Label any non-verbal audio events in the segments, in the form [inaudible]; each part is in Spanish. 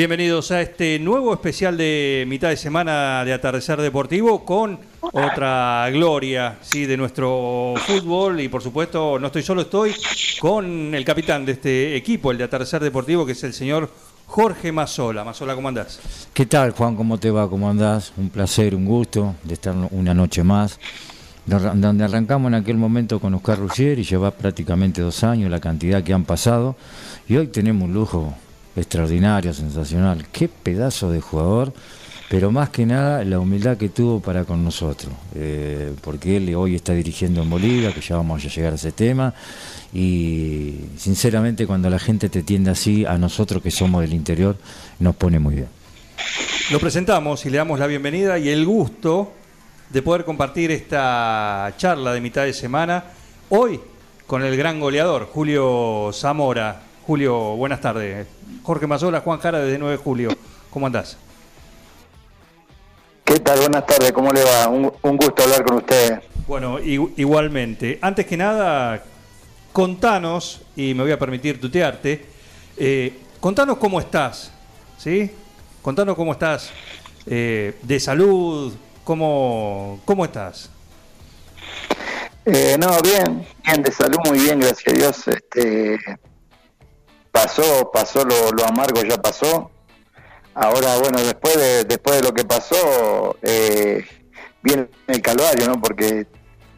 Bienvenidos a este nuevo especial de mitad de semana de Atardecer Deportivo con otra gloria sí, de nuestro fútbol y por supuesto no estoy solo, estoy con el capitán de este equipo, el de Atardecer Deportivo, que es el señor Jorge Mazola. Mazola, ¿cómo andás? ¿Qué tal, Juan? ¿Cómo te va? ¿Cómo andás? Un placer, un gusto de estar una noche más. Donde arrancamos en aquel momento con Oscar Ruggier y lleva prácticamente dos años la cantidad que han pasado. Y hoy tenemos un lujo extraordinario, sensacional. Qué pedazo de jugador, pero más que nada la humildad que tuvo para con nosotros, eh, porque él hoy está dirigiendo en Bolivia, que ya vamos a llegar a ese tema, y sinceramente cuando la gente te tiende así, a nosotros que somos del interior, nos pone muy bien. Lo presentamos y le damos la bienvenida y el gusto de poder compartir esta charla de mitad de semana hoy con el gran goleador Julio Zamora. Julio, buenas tardes. Jorge Mazola, Juan Jara desde 9 de julio. ¿Cómo andás? ¿Qué tal? Buenas tardes, ¿cómo le va? Un, gusto hablar con ustedes. Bueno, igualmente. Antes que nada, contanos, y me voy a permitir tutearte, eh, contanos cómo estás, ¿sí? Contanos cómo estás eh, de salud, cómo, cómo estás. Eh, no, bien, bien de salud, muy bien, gracias a Dios. Este, pasó, pasó lo, amargo, ya pasó. Ahora, bueno, después de, después de lo que pasó, eh, viene el calvario, ¿no? Porque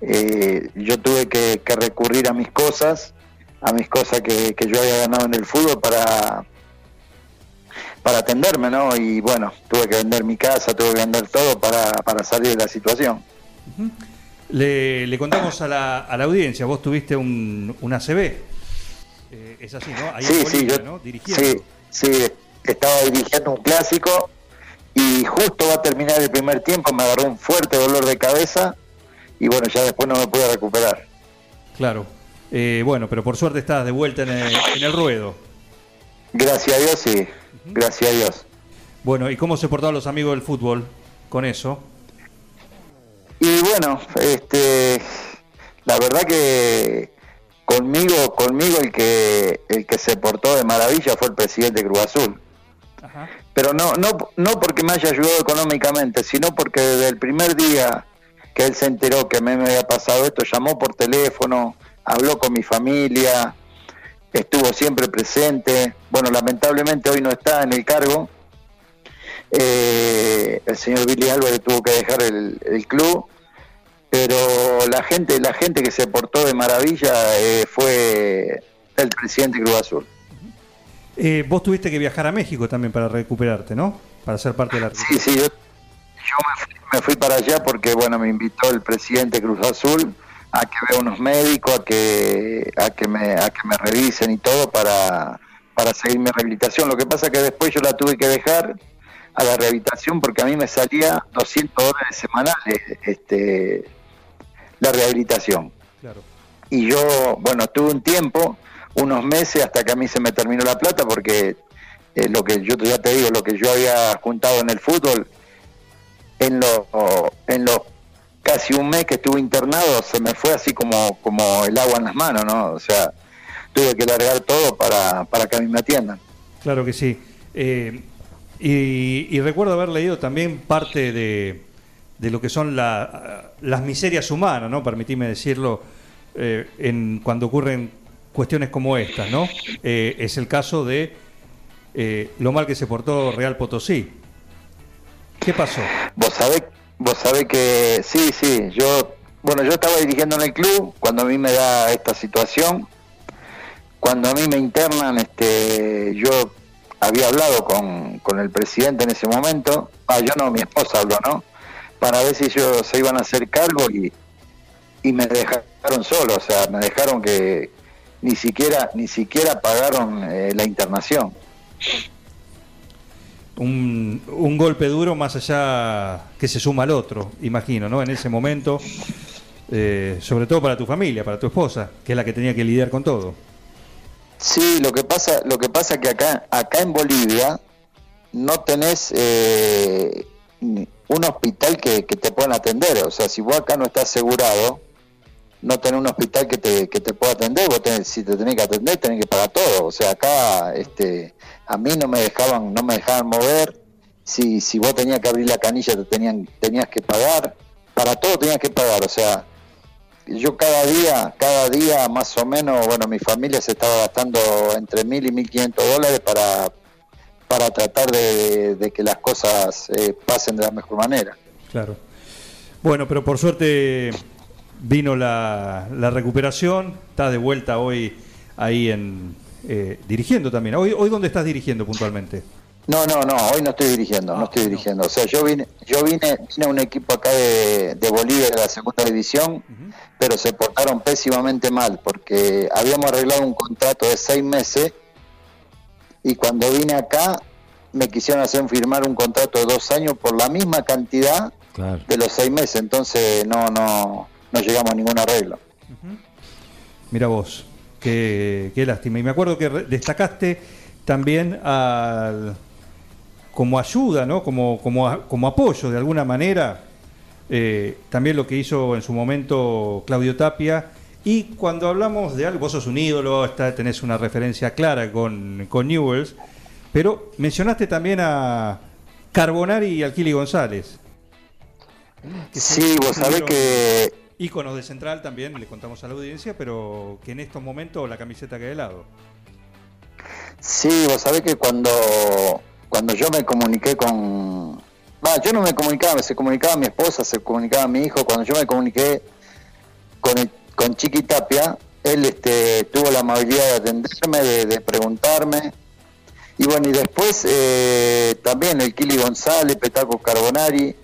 eh, yo tuve que, recurrir a mis cosas, a mis cosas que, yo había ganado en el fútbol para, para atenderme, ¿no? Y bueno, tuve que vender mi casa, tuve que vender todo para, para salir de la situación. le, contamos a la, a la audiencia, vos tuviste un, un ACB. Eh, es así, ¿no? Ahí sí, sí, yo, Dirigiendo. Sí, sí, estaba dirigiendo un clásico y justo va a terminar el primer tiempo, me agarró un fuerte dolor de cabeza y bueno, ya después no me pude recuperar. Claro. Eh, bueno, pero por suerte estás de vuelta en el, ruedo. Gracias a Dios, sí. Gracias a Dios. Bueno, ¿y cómo se portaron los amigos del fútbol con eso? Y bueno, este, la verdad que conmigo, conmigo el que el que se portó de maravilla fue el presidente Cruz Azul. Pero no, no, no porque me haya ayudado económicamente, sino porque desde el primer día que él se enteró que me había pasado esto, llamó por teléfono, habló con mi familia, estuvo siempre presente. Bueno, lamentablemente hoy no está en el cargo. Eh, el señor Billy Álvarez tuvo que dejar el, el club pero la gente la gente que se portó de maravilla eh, fue el presidente Cruz Azul. Eh, vos tuviste que viajar a México también para recuperarte, ¿no? Para ser parte de la... Sí, sí, yo, me, fui, para allá porque, bueno, me invitó el presidente Cruz Azul a que vea unos médicos, a que, a que, me, a que me revisen y todo para, para seguir mi rehabilitación. Lo que pasa es que después yo la tuve que dejar a la rehabilitación porque a mí me salía 200 dólares semanales este, la rehabilitación. Y yo, bueno, tuve un tiempo, unos meses, hasta que a mí se me terminó la plata, porque eh, lo que yo ya te digo, lo que yo había juntado en el fútbol, en los en los casi un mes que estuve internado, se me fue así como, como el agua en las manos, ¿no? O sea, tuve que largar todo para, para que a mí me atiendan. Claro que sí. Eh, y recuerdo haber leído también parte de, de lo que son las miserias humanas, ¿no? Permitime decirlo, eh, en, cuando ocurren cuestiones como estas, ¿no? Eh, es el caso de eh, lo mal que se portó Real Potosí. ¿Qué pasó? Vos sabés, vos sabés que sí, sí, yo, bueno, yo estaba dirigiendo en el club cuando a mí me da esta situación, cuando a mí me internan, este, yo había hablado con, con el presidente en ese momento, ah, yo no, mi esposa habló, ¿no? Para ver si ellos se iban a hacer cargo y, y me dejaron solo, o sea, me dejaron que, ni siquiera ni siquiera pagaron eh, la internación. Un, un, golpe duro más allá que se suma al otro, imagino, ¿no? En ese momento, eh, sobre todo para tu familia, para tu esposa, que es la que tenía que lidiar con todo. Sí, lo que pasa, lo que pasa que acá, acá en Bolivia no tenés eh, un hospital que, te puedan atender. O sea, si vos acá no estás asegurado, no tenés un hospital que te, que te pueda atender, vos tenés, si te tenés que atender, tenés que pagar todo. O sea, acá este, a mí no me dejaban, no me dejaban mover. Si, si vos tenías que abrir la canilla, te tenían, tenías que pagar. Para todo tenías que pagar. O sea, yo cada día, cada día más o menos, bueno, mi familia se estaba gastando entre mil y mil quinientos dólares para, para tratar de, que las cosas eh, pasen de la mejor manera. Claro. Bueno, pero por suerte vino la, la recuperación, está de vuelta hoy ahí en eh, dirigiendo también. Hoy, hoy dónde estás dirigiendo puntualmente? No, no, no, hoy no estoy dirigiendo, no ah, estoy dirigiendo. O sea, yo vine, yo vine, vine a un equipo acá de, Bolivia de la segunda división, pero se portaron pésimamente mal porque habíamos arreglado un contrato de seis meses y cuando vine acá me quisieron hacer firmar un contrato de dos años por la misma cantidad de los seis meses, entonces no, no, no llegamos a ningún arreglo. Mira vos, qué, qué lástima. Y me acuerdo que destacaste también al como ayuda, ¿no? como, como, como apoyo de alguna manera, eh, también lo que hizo en su momento Claudio Tapia. Y cuando hablamos de algo, vos sos un ídolo, está, tenés una referencia clara con, con Newells, pero mencionaste también a Carbonari y Alquili González. sí, vos sabés que... Íconos de Central también, le contamos a la audiencia, pero que en estos momentos la camiseta queda de lado. Sí, vos sabés que cuando cuando yo me comuniqué con... Va, yo no me comunicaba, se comunicaba mi esposa, se comunicaba mi hijo. Cuando yo me comuniqué con, con Chiqui Tapia, él este, tuvo la amabilidad de atenderme, de, preguntarme. Y bueno, y después eh, también el Kili González, Petaco Carbonari,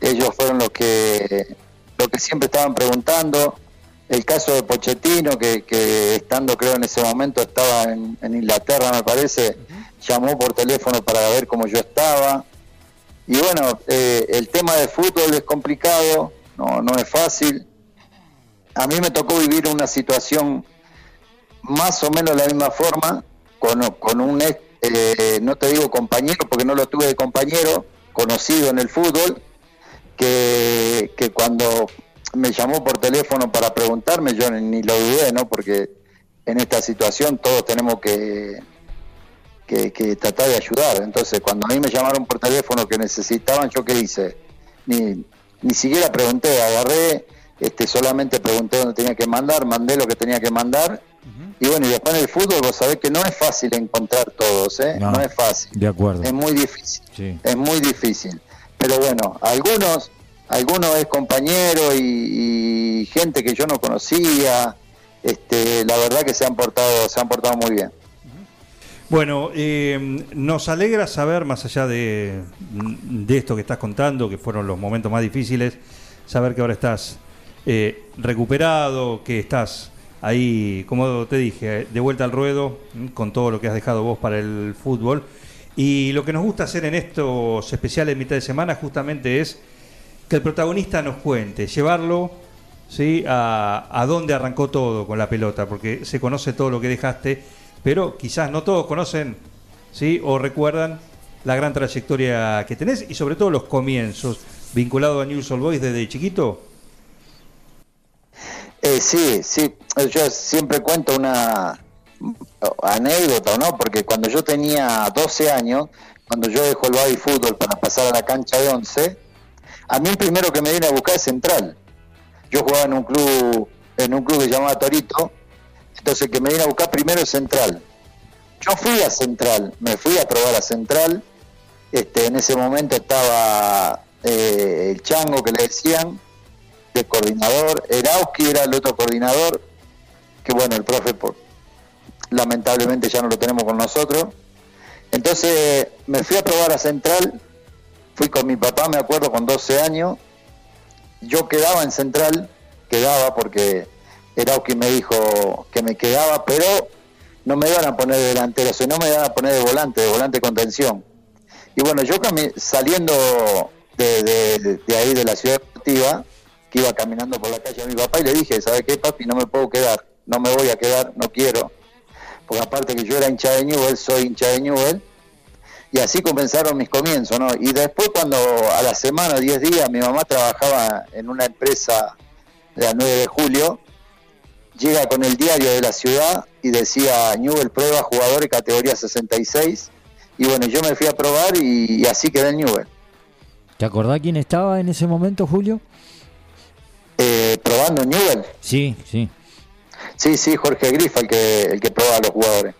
ellos fueron los que, los que siempre estaban preguntando. El caso de Pochettino, que, que estando creo en ese momento estaba en, Inglaterra, me parece, llamó por teléfono para ver cómo yo estaba. Y bueno, eh, el tema de fútbol es complicado, no, no es fácil. A mí me tocó vivir una situación más o menos de la misma forma, con, un, eh, no te digo compañero, porque no lo tuve de compañero, conocido en el fútbol, que, que cuando me llamó por teléfono para preguntarme, yo ni lo dudé, ¿no? Porque en esta situación todos tenemos que, que, tratar de ayudar. Entonces, cuando a mí me llamaron por teléfono que necesitaban, ¿yo qué hice? Ni, ni siquiera pregunté, agarré, este, solamente pregunté dónde tenía que mandar, mandé lo que tenía que mandar. Y bueno, y después en el fútbol vos sabés que no es fácil encontrar todos, ¿eh? No, es fácil. De acuerdo. Es muy difícil. Es muy difícil. Pero bueno, algunos, algunos es compañero y, y, gente que yo no conocía, este, la verdad que se han portado, se han portado muy bien. Bueno, eh, nos alegra saber, más allá de, esto que estás contando, que fueron los momentos más difíciles, saber que ahora estás eh, recuperado, que estás ahí, como te dije, de vuelta al ruedo, con todo lo que has dejado vos para el fútbol. Y lo que nos gusta hacer en estos especiales mitad de semana justamente es que el protagonista nos cuente, llevarlo a, a dónde arrancó todo con la pelota, porque se conoce todo lo que dejaste pero quizás no todos conocen ¿sí? o recuerdan la gran trayectoria que tenés y sobre todo los comienzos vinculado a News All Boys desde chiquito. Eh, sí, sí, yo siempre cuento una anécdota, ¿no? Porque cuando yo tenía 12 años, cuando yo dejo el baby fútbol para pasar a la cancha de 11, a mí el primero que me viene a buscar es Central. Yo jugaba en un club en un club que llamaba Torito entonces, que me viene a buscar primero es Central. Yo fui a Central, me fui a probar a Central. Este, en ese momento estaba eh, el Chango que le decían, de coordinador. Erauski era el otro coordinador, que bueno, el profe por, lamentablemente ya no lo tenemos con nosotros. Entonces me fui a probar a Central, fui con mi papá, me acuerdo, con 12 años. Yo quedaba en Central, quedaba porque Erauski me dijo que me quedaba, pero no me iban a poner de delantero, o no me iban a poner de volante, de volante contención. Y bueno, yo saliendo de, ahí de la ciudad deportiva, que iba caminando por la calle a mi papá y le dije, ¿sabe qué, papi? No me puedo quedar, no me voy a quedar, no quiero. Porque aparte que yo era hincha de Newell, soy hincha de Newell, y así comenzaron mis comienzos, ¿no? Y después cuando a la semana, 10 días, mi mamá trabajaba en una empresa de la 9 de julio, llega con el diario de la ciudad y decía Newell prueba jugadores categoría 66 y bueno, yo me fui a probar y, así quedé en Newell. ¿Te acordás quién estaba en ese momento, Julio? Eh, probando en Newell. Sí, sí. Sí, sí, Jorge Grifa el que, el que probaba a los jugadores.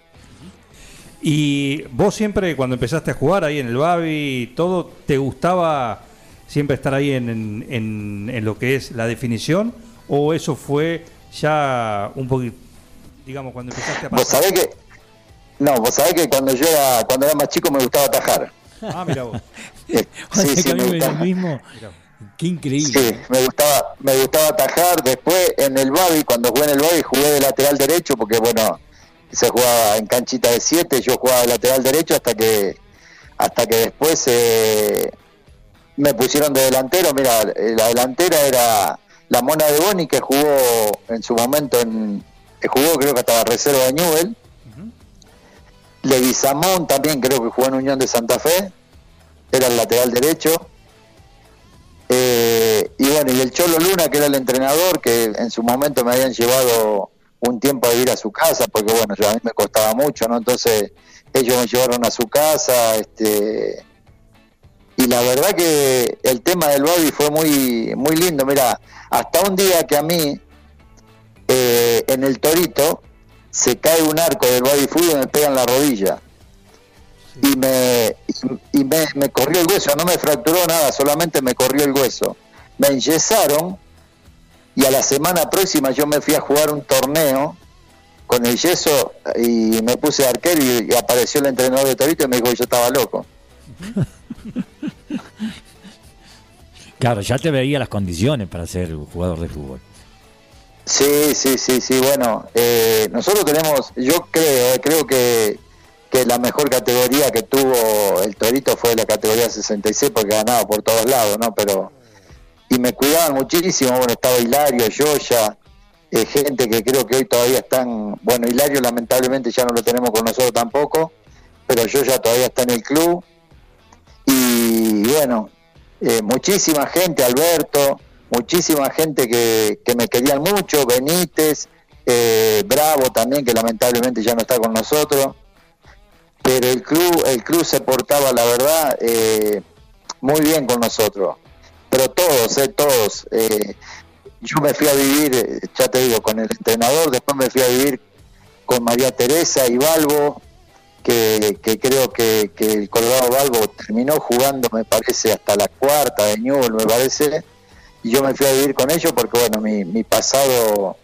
Y vos siempre cuando empezaste a jugar ahí en el Babi y todo, ¿te gustaba siempre estar ahí en, en, lo que es la definición? ¿O eso fue ya un poquito, digamos, cuando empezaste a pasar? Vos sabés que, no, vos sabés que cuando yo era, cuando era más chico me gustaba atajar. Ah, mira vos. [laughs] sí, sí, me gustaba. mismo. Qué increíble. Sí, me gustaba, me gustaba atajar. Después en el Babi, cuando jugué en el Babi, jugué de lateral derecho porque, bueno, se jugaba en canchita de 7, yo jugaba de lateral derecho hasta que hasta que después eh, me pusieron de delantero. Mira, la delantera era la Mona de Boni que jugó en su momento en jugó creo que hasta la reserva de Newell. Leguizamón también creo que jugó en Unión de Santa Fe, era el lateral derecho. Y bueno, y el Cholo Luna, que era el entrenador, que en su momento me habían llevado un tiempo a ir a su casa, porque bueno, yo, a mí me costaba mucho, ¿no? Entonces ellos me llevaron a su casa, este y la verdad que el tema del body fue muy muy lindo, mira, hasta un día que a mí eh, en el Torito se cae un arco del body food y me pega en la rodilla. Y, me, y me, me corrió el hueso, no me fracturó nada, solamente me corrió el hueso. Me enyesaron y a la semana próxima yo me fui a jugar un torneo con el yeso y me puse arquero y, apareció el entrenador de Torito y me dijo que yo estaba loco. [laughs] Claro, ya te veía las condiciones para ser jugador de fútbol. Sí, sí, sí, sí. Bueno, eh, nosotros tenemos, yo creo, eh, creo que, que la mejor categoría que tuvo el Torito fue la categoría 66 porque ganaba por todos lados, ¿no? Pero y me cuidaban muchísimo, bueno, estaba Hilario, Yoya, eh, gente que creo que hoy todavía están, bueno, Hilario lamentablemente ya no lo tenemos con nosotros tampoco, pero Yoya todavía está en el club, y bueno, eh, muchísima gente, Alberto, muchísima gente que, que me querían mucho, Benítez, eh, Bravo también, que lamentablemente ya no está con nosotros, pero el club, el club se portaba, la verdad, muy bien con nosotros pero todos, eh, todos. Eh, yo me fui a vivir, eh, ya te digo, con el entrenador, después me fui a vivir con María Teresa y Balbo, que, creo que, el Colorado Balbo terminó jugando, me parece, hasta la cuarta de Newell, me parece, y yo me fui a vivir con ellos porque, bueno, mi, mi pasado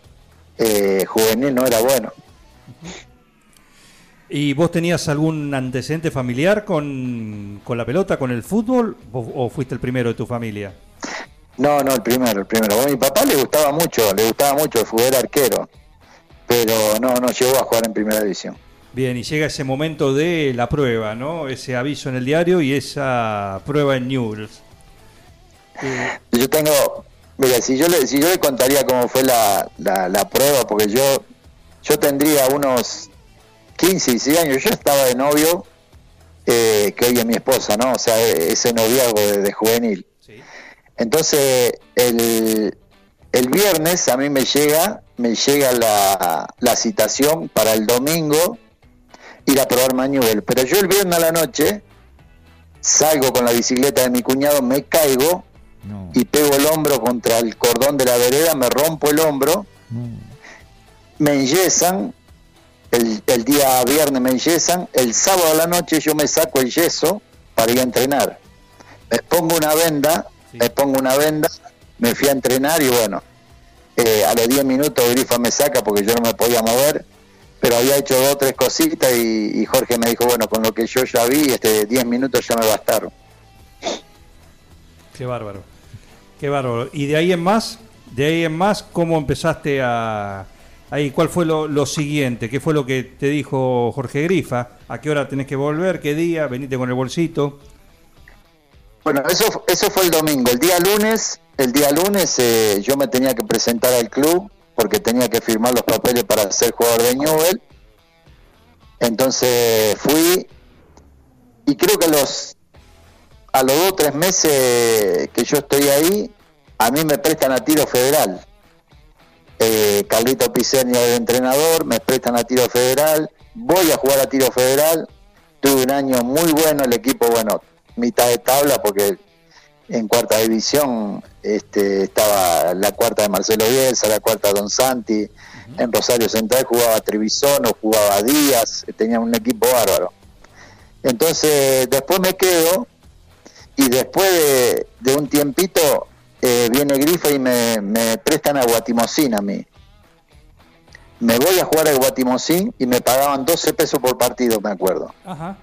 eh, juvenil no era bueno. ¿Y vos tenías algún antecedente familiar con, la pelota, con el fútbol, o, fuiste el primero de tu familia? No, no, el primero, el primero. a mi papá le gustaba mucho, le gustaba mucho el fútbol arquero, pero no, no llegó a jugar en primera división. Bien, y llega ese momento de la prueba, ¿no? Ese aviso en el diario y esa prueba en News. Yo tengo, mira, si yo le, si yo le contaría cómo fue la, la, la prueba, porque yo, yo tendría unos 15, 16 años, yo estaba de novio, eh, que hoy es mi esposa, ¿no? O sea, ese noviazgo de, juvenil. Entonces, el, el, viernes a mí me llega, me llega la, la citación para el domingo ir a probar Manuel. Pero yo el viernes a la noche salgo con la bicicleta de mi cuñado, me caigo y pego el hombro contra el cordón de la vereda, me rompo el hombro, me enyesan el, día viernes me yesan, el sábado a la noche yo me saco el yeso para ir a entrenar. Me pongo una venda, me pongo una venda, me fui a entrenar y bueno, eh, a los 10 minutos Grifa me saca porque yo no me podía mover, pero había hecho dos o tres cositas y, Jorge me dijo, bueno, con lo que yo ya vi, este 10 minutos ya me bastaron. Qué bárbaro, qué bárbaro. Y de ahí en más, de ahí en más, ¿cómo empezaste a... Ahí, ¿cuál fue lo, lo, siguiente? ¿Qué fue lo que te dijo Jorge Grifa? ¿A qué hora tenés que volver? ¿Qué día? ¿Veniste con el bolsito? Bueno, eso, eso fue el domingo. El día lunes, el día lunes eh, yo me tenía que presentar al club porque tenía que firmar los papeles para ser jugador de Newell. Entonces fui y creo que a los a los dos o tres meses que yo estoy ahí, a mí me prestan a tiro federal. Eh, Carlito Piseña de entrenador, me prestan a tiro federal, voy a jugar a tiro federal, tuve un año muy bueno, el equipo, bueno, mitad de tabla porque en cuarta división este, estaba la cuarta de Marcelo Bielsa, la cuarta de Don Santi, en Rosario Central jugaba Trevisono, jugaba Díaz, tenía un equipo bárbaro. Entonces después me quedo y después de, un tiempito eh, viene Grifa y me, prestan a Guatimocín a mí. Me voy a jugar al Guatimocín y me pagaban 12 pesos por partido, me acuerdo. Ajá.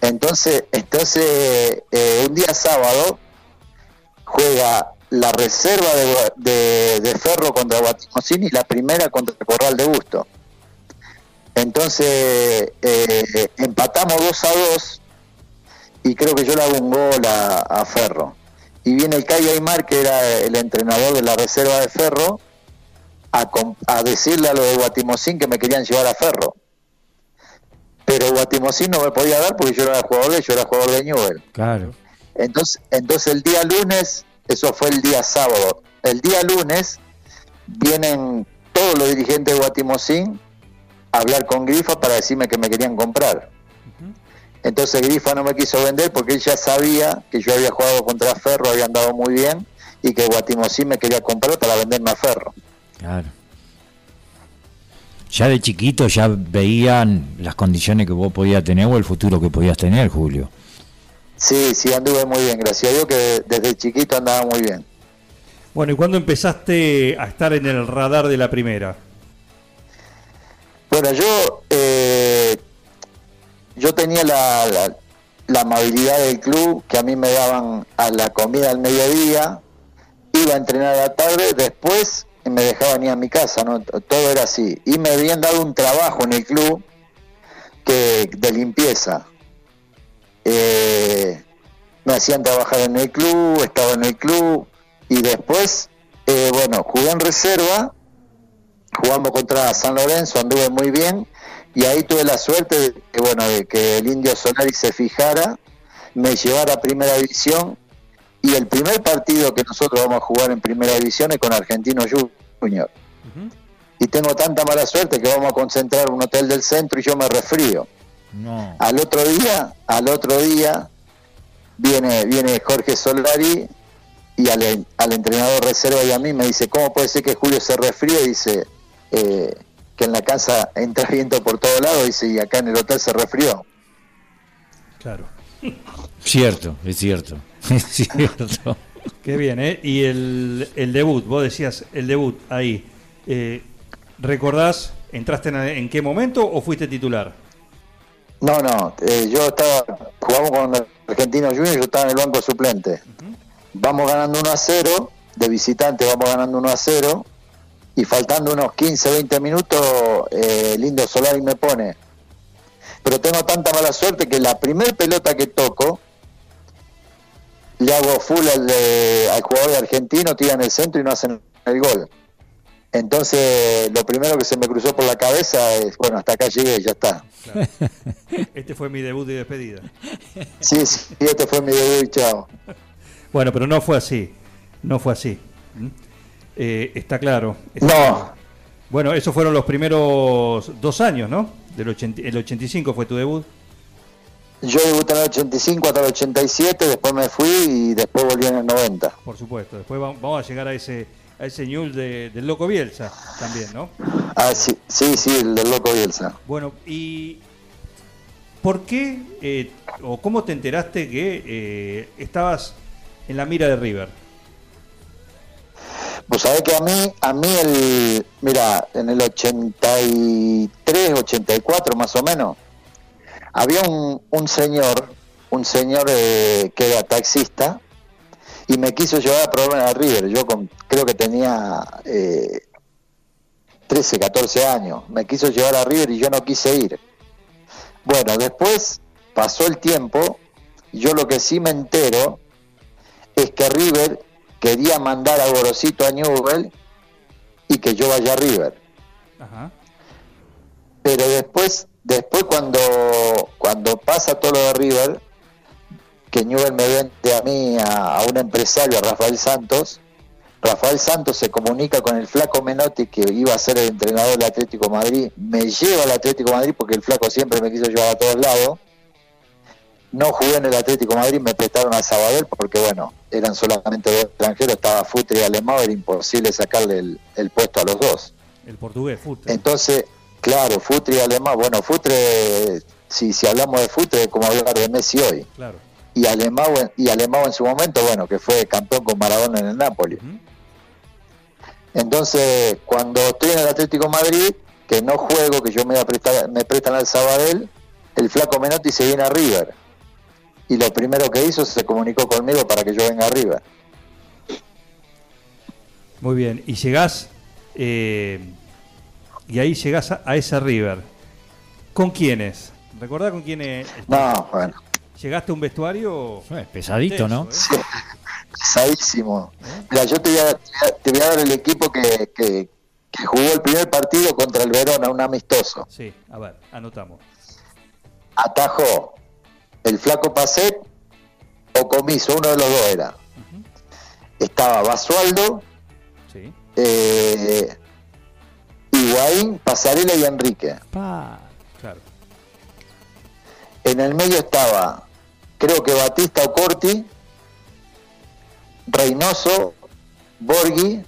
Entonces, entonces eh, un día sábado juega la reserva de, Ferro contra Guatimocín y la primera contra Corral de Busto. Entonces eh, empatamos 2 a 2 y creo que yo le hago un gol a, Ferro. Y viene el Calle Aymar, que era el entrenador de la reserva de Ferro, a, a decirle a los de Guatimocín que me querían llevar a Ferro. Pero Guatimocín no me podía dar porque yo era jugador de yo era jugador de Newell. Claro. Entonces, entonces el día lunes, eso fue el día sábado, el día lunes vienen todos los dirigentes de Guatimocín a hablar con Grifa para decirme que me querían comprar. Entonces Grifa no me quiso vender porque él ya sabía que yo había jugado contra Ferro, había andado muy bien y que Guatimosí me quería comprar para venderme a Ferro. Claro. Ya de chiquito ya veían las condiciones que vos podías tener o el futuro que podías tener, Julio. Sí, sí, anduve muy bien, gracias a Dios que desde chiquito andaba muy bien. Bueno, ¿y cuándo empezaste a estar en el radar de la primera? Bueno, yo eh, yo tenía la, la, amabilidad del club, que a mí me daban a la comida al mediodía, iba a entrenar a la tarde, después me dejaban ir a mi casa, ¿no? todo era así. Y me habían dado un trabajo en el club que de limpieza. Eh, me hacían trabajar en el club, estaba en el club y después, eh, bueno, jugué en reserva, jugamos contra San Lorenzo, anduve muy bien y ahí tuve la suerte de que, bueno, de que el Indio Solari se fijara, me llevara a Primera División y el primer partido que nosotros vamos a jugar en Primera División es con Argentino Junior. Y tengo tanta mala suerte que vamos a concentrar un hotel del centro y yo me resfrío. Al otro día, al otro día viene viene Jorge Solari y al, al entrenador reserva y a mí me dice, ¿cómo puede ser que Julio se resfríe? Dice, eh, que en la casa entra viento por todos lados y acá en el hotel se resfrió. Claro. Cierto, es cierto. [laughs] Es cierto. Qué bien, ¿eh? Y el, el debut, vos decías el debut ahí. Eh, ¿Recordás, entraste en, qué momento o fuiste titular? No, no, eh, yo estaba, jugamos con Argentino Junior, yo estaba en el banco suplente. Vamos ganando 1 a 0, de visitante vamos ganando 1 a 0 y faltando unos 15, 20 minutos, eh, Lindo Solari me pone. Pero tengo tanta mala suerte que la primer pelota que toco, le hago full al, al jugador de argentino, tira en el centro y no hacen el gol. Entonces, lo primero que se me cruzó por la cabeza es, bueno, hasta acá llegué, ya está. [laughs] Este fue mi debut y despedida. Sí, sí, este fue mi debut y chao. Bueno, pero no fue así, no fue así. Eh, está claro. no. Bueno, esos fueron los primeros dos años, ¿no? Del el 85 fue tu debut. Yo debuté en el 85 hasta el 87, después me fui y después volví en el 90. Por supuesto, después vamos a llegar a ese a ese news del Loco Bielsa también, ¿no? Ah, sí, sí, sí, el del Loco Bielsa. Bueno, ¿y por qué eh, o cómo te enteraste que eh, estabas en la mira de River? Pues sabés que a mí, a mí el, mira, en el 83, 84 más o menos, había un, un señor, un señor eh, que era taxista, y me quiso llevar a probar a River. Yo creo que tenía eh, 13, 14 años. Me quiso llevar a River y yo no quise ir. Bueno, después pasó el tiempo. Yo lo que sí me entero es que River quería mandar a Gorosito a Newell y que yo vaya a River. Ajá. Pero después, después cuando, cuando pasa todo lo de River, que Newell me vende a mí, a, a un empresario, a Rafael Santos, Rafael Santos se comunica con el flaco Menotti, que iba a ser el entrenador del Atlético de Madrid, me lleva al Atlético de Madrid porque el flaco siempre me quiso llevar a todos lados. No jugué en el Atlético de Madrid, me prestaron a Sabadell porque, bueno, eran solamente dos extranjeros, estaba Futre y Alemão, era imposible sacarle el, el puesto a los dos. El portugués, Futre. Entonces, claro, Futre y Alemão, bueno, Futre, si, si hablamos de Futre, es como hablar de Messi hoy. Claro. Y Alemão, en- y Alemão en su momento, bueno, que fue campeón con Maradona en el Napoli. Entonces, cuando estoy en el Atlético de Madrid, que no juego, que yo me, voy a prestar- me prestan al Sabadell, el flaco Menotti se viene a River. Y lo primero que hizo se comunicó conmigo para que yo venga a River. Muy bien. Y llegás. eh, y ahí llegás a, a esa River. ¿Con quiénes? ¿Recordás con quiénes? No, bueno, ¿Llegaste a un vestuario? Eh, Pesadito, ¿no? ¿eh? pesadísimo. Mira, yo te voy a, te voy a dar el equipo que, que, que jugó el primer partido contra el Verona, un amistoso. Sí, a ver, anotamos. Atajó el flaco Pacet o Comiso, uno de los dos era. Estaba Basualdo, Sí. eh, Higuaín, Pasarela y Enrique. Claro. En el medio estaba, creo que Batista o Corti, Reynoso, Borghi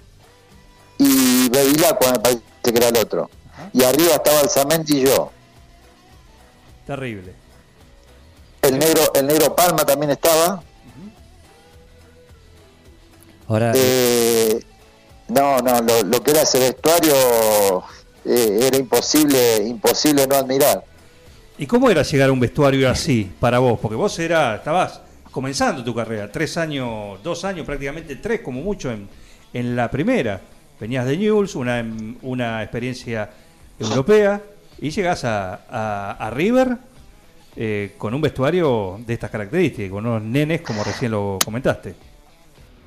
y Bevilacqua, me parece que era el otro. Y arriba estaba Alzamendi y yo. Terrible. El negro, el negro Palma también estaba. Ahora, Eh, no, no, lo, lo que era ese vestuario eh, era imposible, imposible no admirar. ¿Y cómo era llegar a un vestuario así para vos? Porque vos era, estabas comenzando tu carrera, tres años, dos años, prácticamente tres como mucho en, en la primera. Venías de Newell's, una, una experiencia europea, y llegás a, a- a River eh, con un vestuario de estas características, con unos nenes como recién lo comentaste.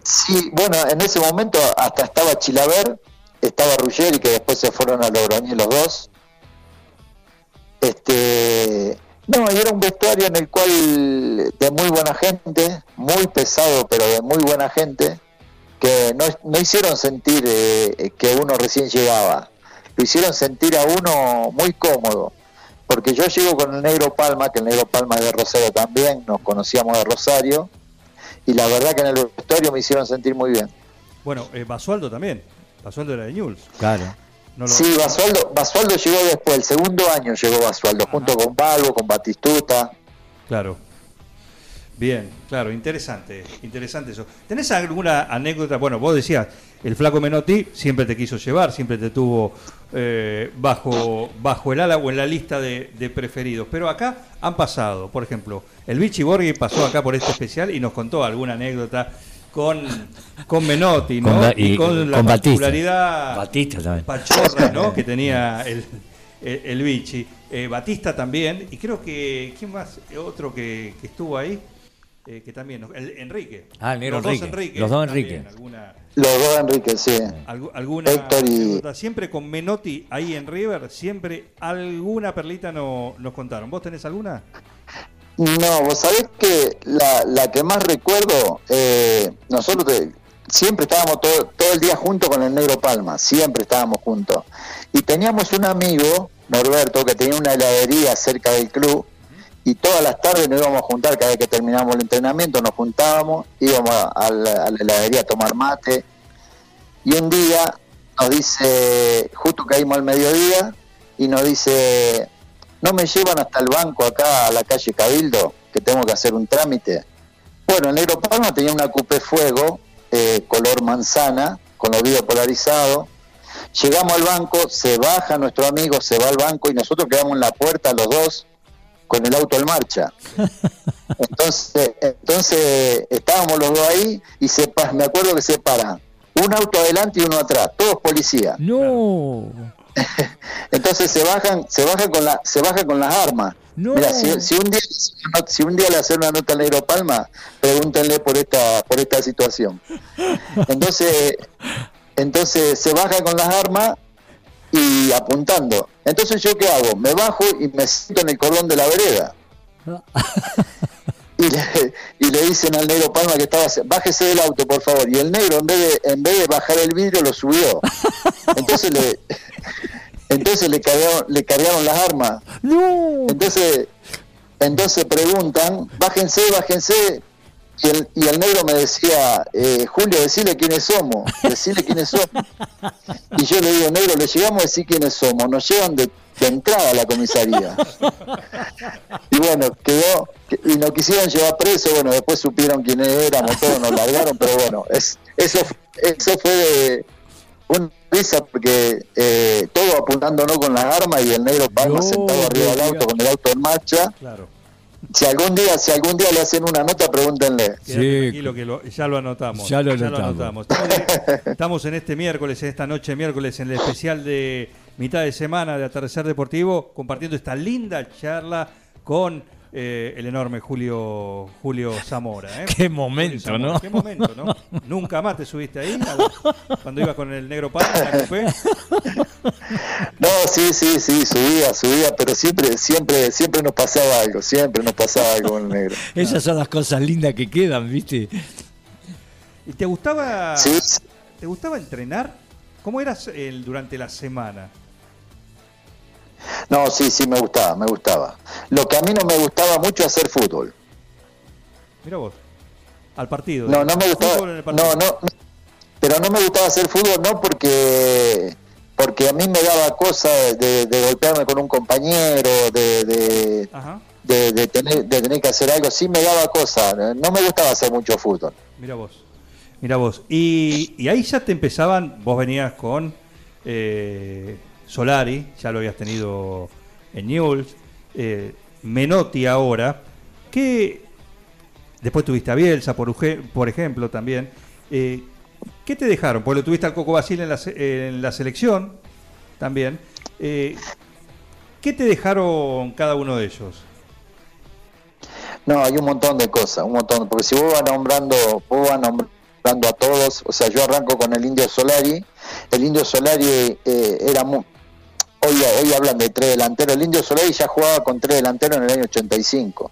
Sí, bueno, en ese momento hasta estaba Chilaver, estaba Ruggeri, que después se fueron a Logroñé los dos. Este, no, y era un vestuario en el cual de muy buena gente, muy pesado, pero de muy buena gente, que no, no hicieron sentir eh, que uno recién llegaba, lo hicieron sentir a uno muy cómodo. Porque yo llego con el Negro Palma, que el Negro Palma es de Rosario también, nos conocíamos de Rosario, y la verdad que en el vestuario me hicieron sentir muy bien. Bueno, eh, Basualdo también. Basualdo era de Newell's. claro. No lo- Sí, Basualdo, Basualdo llegó después, el segundo año llegó Basualdo, junto con Balbo, con Batistuta. Claro. Bien, claro, interesante, interesante eso. ¿Tenés alguna anécdota? Bueno, vos decías, el flaco Menotti siempre te quiso llevar, siempre te tuvo eh, bajo, bajo el ala o en la lista de, de preferidos. Pero acá han pasado, por ejemplo, el Vichy Borghi pasó acá por este especial y nos contó alguna anécdota con, con Menotti, ¿no? Con y con la con Batista. particularidad Batista también. pachorra, ¿no? [laughs] que tenía el, el, el Vichy. Eh, Batista también, y creo que, ¿quién más? Otro que, que estuvo ahí, eh, que también, el, Enrique. Ah, el negro Los dos Enrique. Enrique. Los dos también, Enrique. Alguna, Los dos Enrique, sí. algu- alguna Héctor y-. Siempre con Menotti ahí en River, siempre alguna perlita no, nos contaron. ¿Vos tenés alguna? No, vos sabés que la, la que más recuerdo, eh, nosotros te- siempre estábamos todo, todo el día juntos con el Negro Palma, siempre estábamos juntos. Y teníamos un amigo, Norberto, que tenía una heladería cerca del club, y todas las tardes nos íbamos a juntar, cada vez que terminábamos el entrenamiento nos juntábamos, íbamos a, la, a la heladería a tomar mate, y un día nos dice, justo caímos al mediodía, y nos dice, ¿no me llevan hasta el banco acá a la calle Cabildo, que tengo que hacer un trámite? Bueno, el Negro Palma tenía una coupé fuego, eh, color manzana, con los vidrios polarizados. Llegamos al banco, se baja nuestro amigo, se va al banco y nosotros quedamos en la puerta los dos con el auto en marcha. [laughs] Entonces, entonces estábamos los dos ahí y se me acuerdo que se paran un auto adelante y uno atrás, todos policías. No. [laughs] Entonces se bajan, se bajan con la, se baja con las armas. Mira, si, un día, si un día le hacen una nota al Negro Palma, pregúntenle por esta, por esta situación. [laughs] Entonces, entonces se baja con las armas y apuntando. Entonces yo qué hago? Me bajo y me siento en el cordón de la vereda. [laughs] y le, y le dicen al negro Palma que estaba bájese del auto por favor y el negro en vez de en vez de bajar el vidrio lo subió [laughs] entonces le entonces le cargaron le cargaron las armas entonces entonces preguntan bájense bájense y el, y el negro me decía, eh, Julio, decile quiénes somos, decile quiénes somos. [laughs] Y yo le digo, negro, le llegamos a decir quiénes somos, nos llevan de, entrada a la comisaría. Y bueno, quedó, y nos quisieron llevar preso, bueno, después supieron quiénes éramos, todos nos largaron, pero bueno, es, eso, eso fue de una risa porque eh, todo apuntándonos con las armas y el negro Palma sentado arriba del auto con el auto en marcha. Claro si algún día si algún día le hacen una nota pregúntenle sí. tranquilo que ya lo anotamos ya lo, anotamos. Estamos, en este miércoles en esta noche miércoles en el especial de mitad de semana de atardecer deportivo compartiendo esta linda charla con eh, el enorme Julio Julio Zamora. ¿eh? [laughs] Qué momento, ¿no? Qué momento, ¿no? [laughs] Nunca más te subiste ahí cuando ibas con el negro Palma [laughs] No, sí, sí, sí, subía, subía, pero siempre, siempre, siempre nos pasaba algo, siempre nos pasaba algo con el negro. Esas son las cosas lindas que quedan, ¿viste? ¿Y te gustaba, te gustaba entrenar? ¿Cómo eras el, durante la semana? No, sí, sí, me gustaba, me gustaba. Lo que a mí no me gustaba mucho es hacer fútbol. Mira vos, al partido. No, no me gustaba. No, no, pero no me gustaba hacer fútbol, no porque porque a mí me daba cosa de, golpearme con un compañero, de, de, tener, de tener que hacer algo, sí me daba cosa, no me gustaba hacer mucho fútbol. Mira vos, mira vos. Y, y ahí ya te empezaban, vos venías con eh, Solari, ya lo habías tenido en Newell's, eh, Menotti ahora, que después tuviste a Bielsa, por, por ejemplo, también. Eh, ¿Qué te dejaron? Porque lo tuviste al Coco Basile en la, en la selección también. Eh, ¿Qué te dejaron cada uno de ellos? No, hay un montón de cosas, un montón, porque si vos vas nombrando, vos vas nombrando a todos, o sea, yo arranco con el Indio Solari, el Indio Solari era muy, hoy, hoy hablan de tres delanteros. El Indio Solari ya jugaba con tres delanteros en el año 85.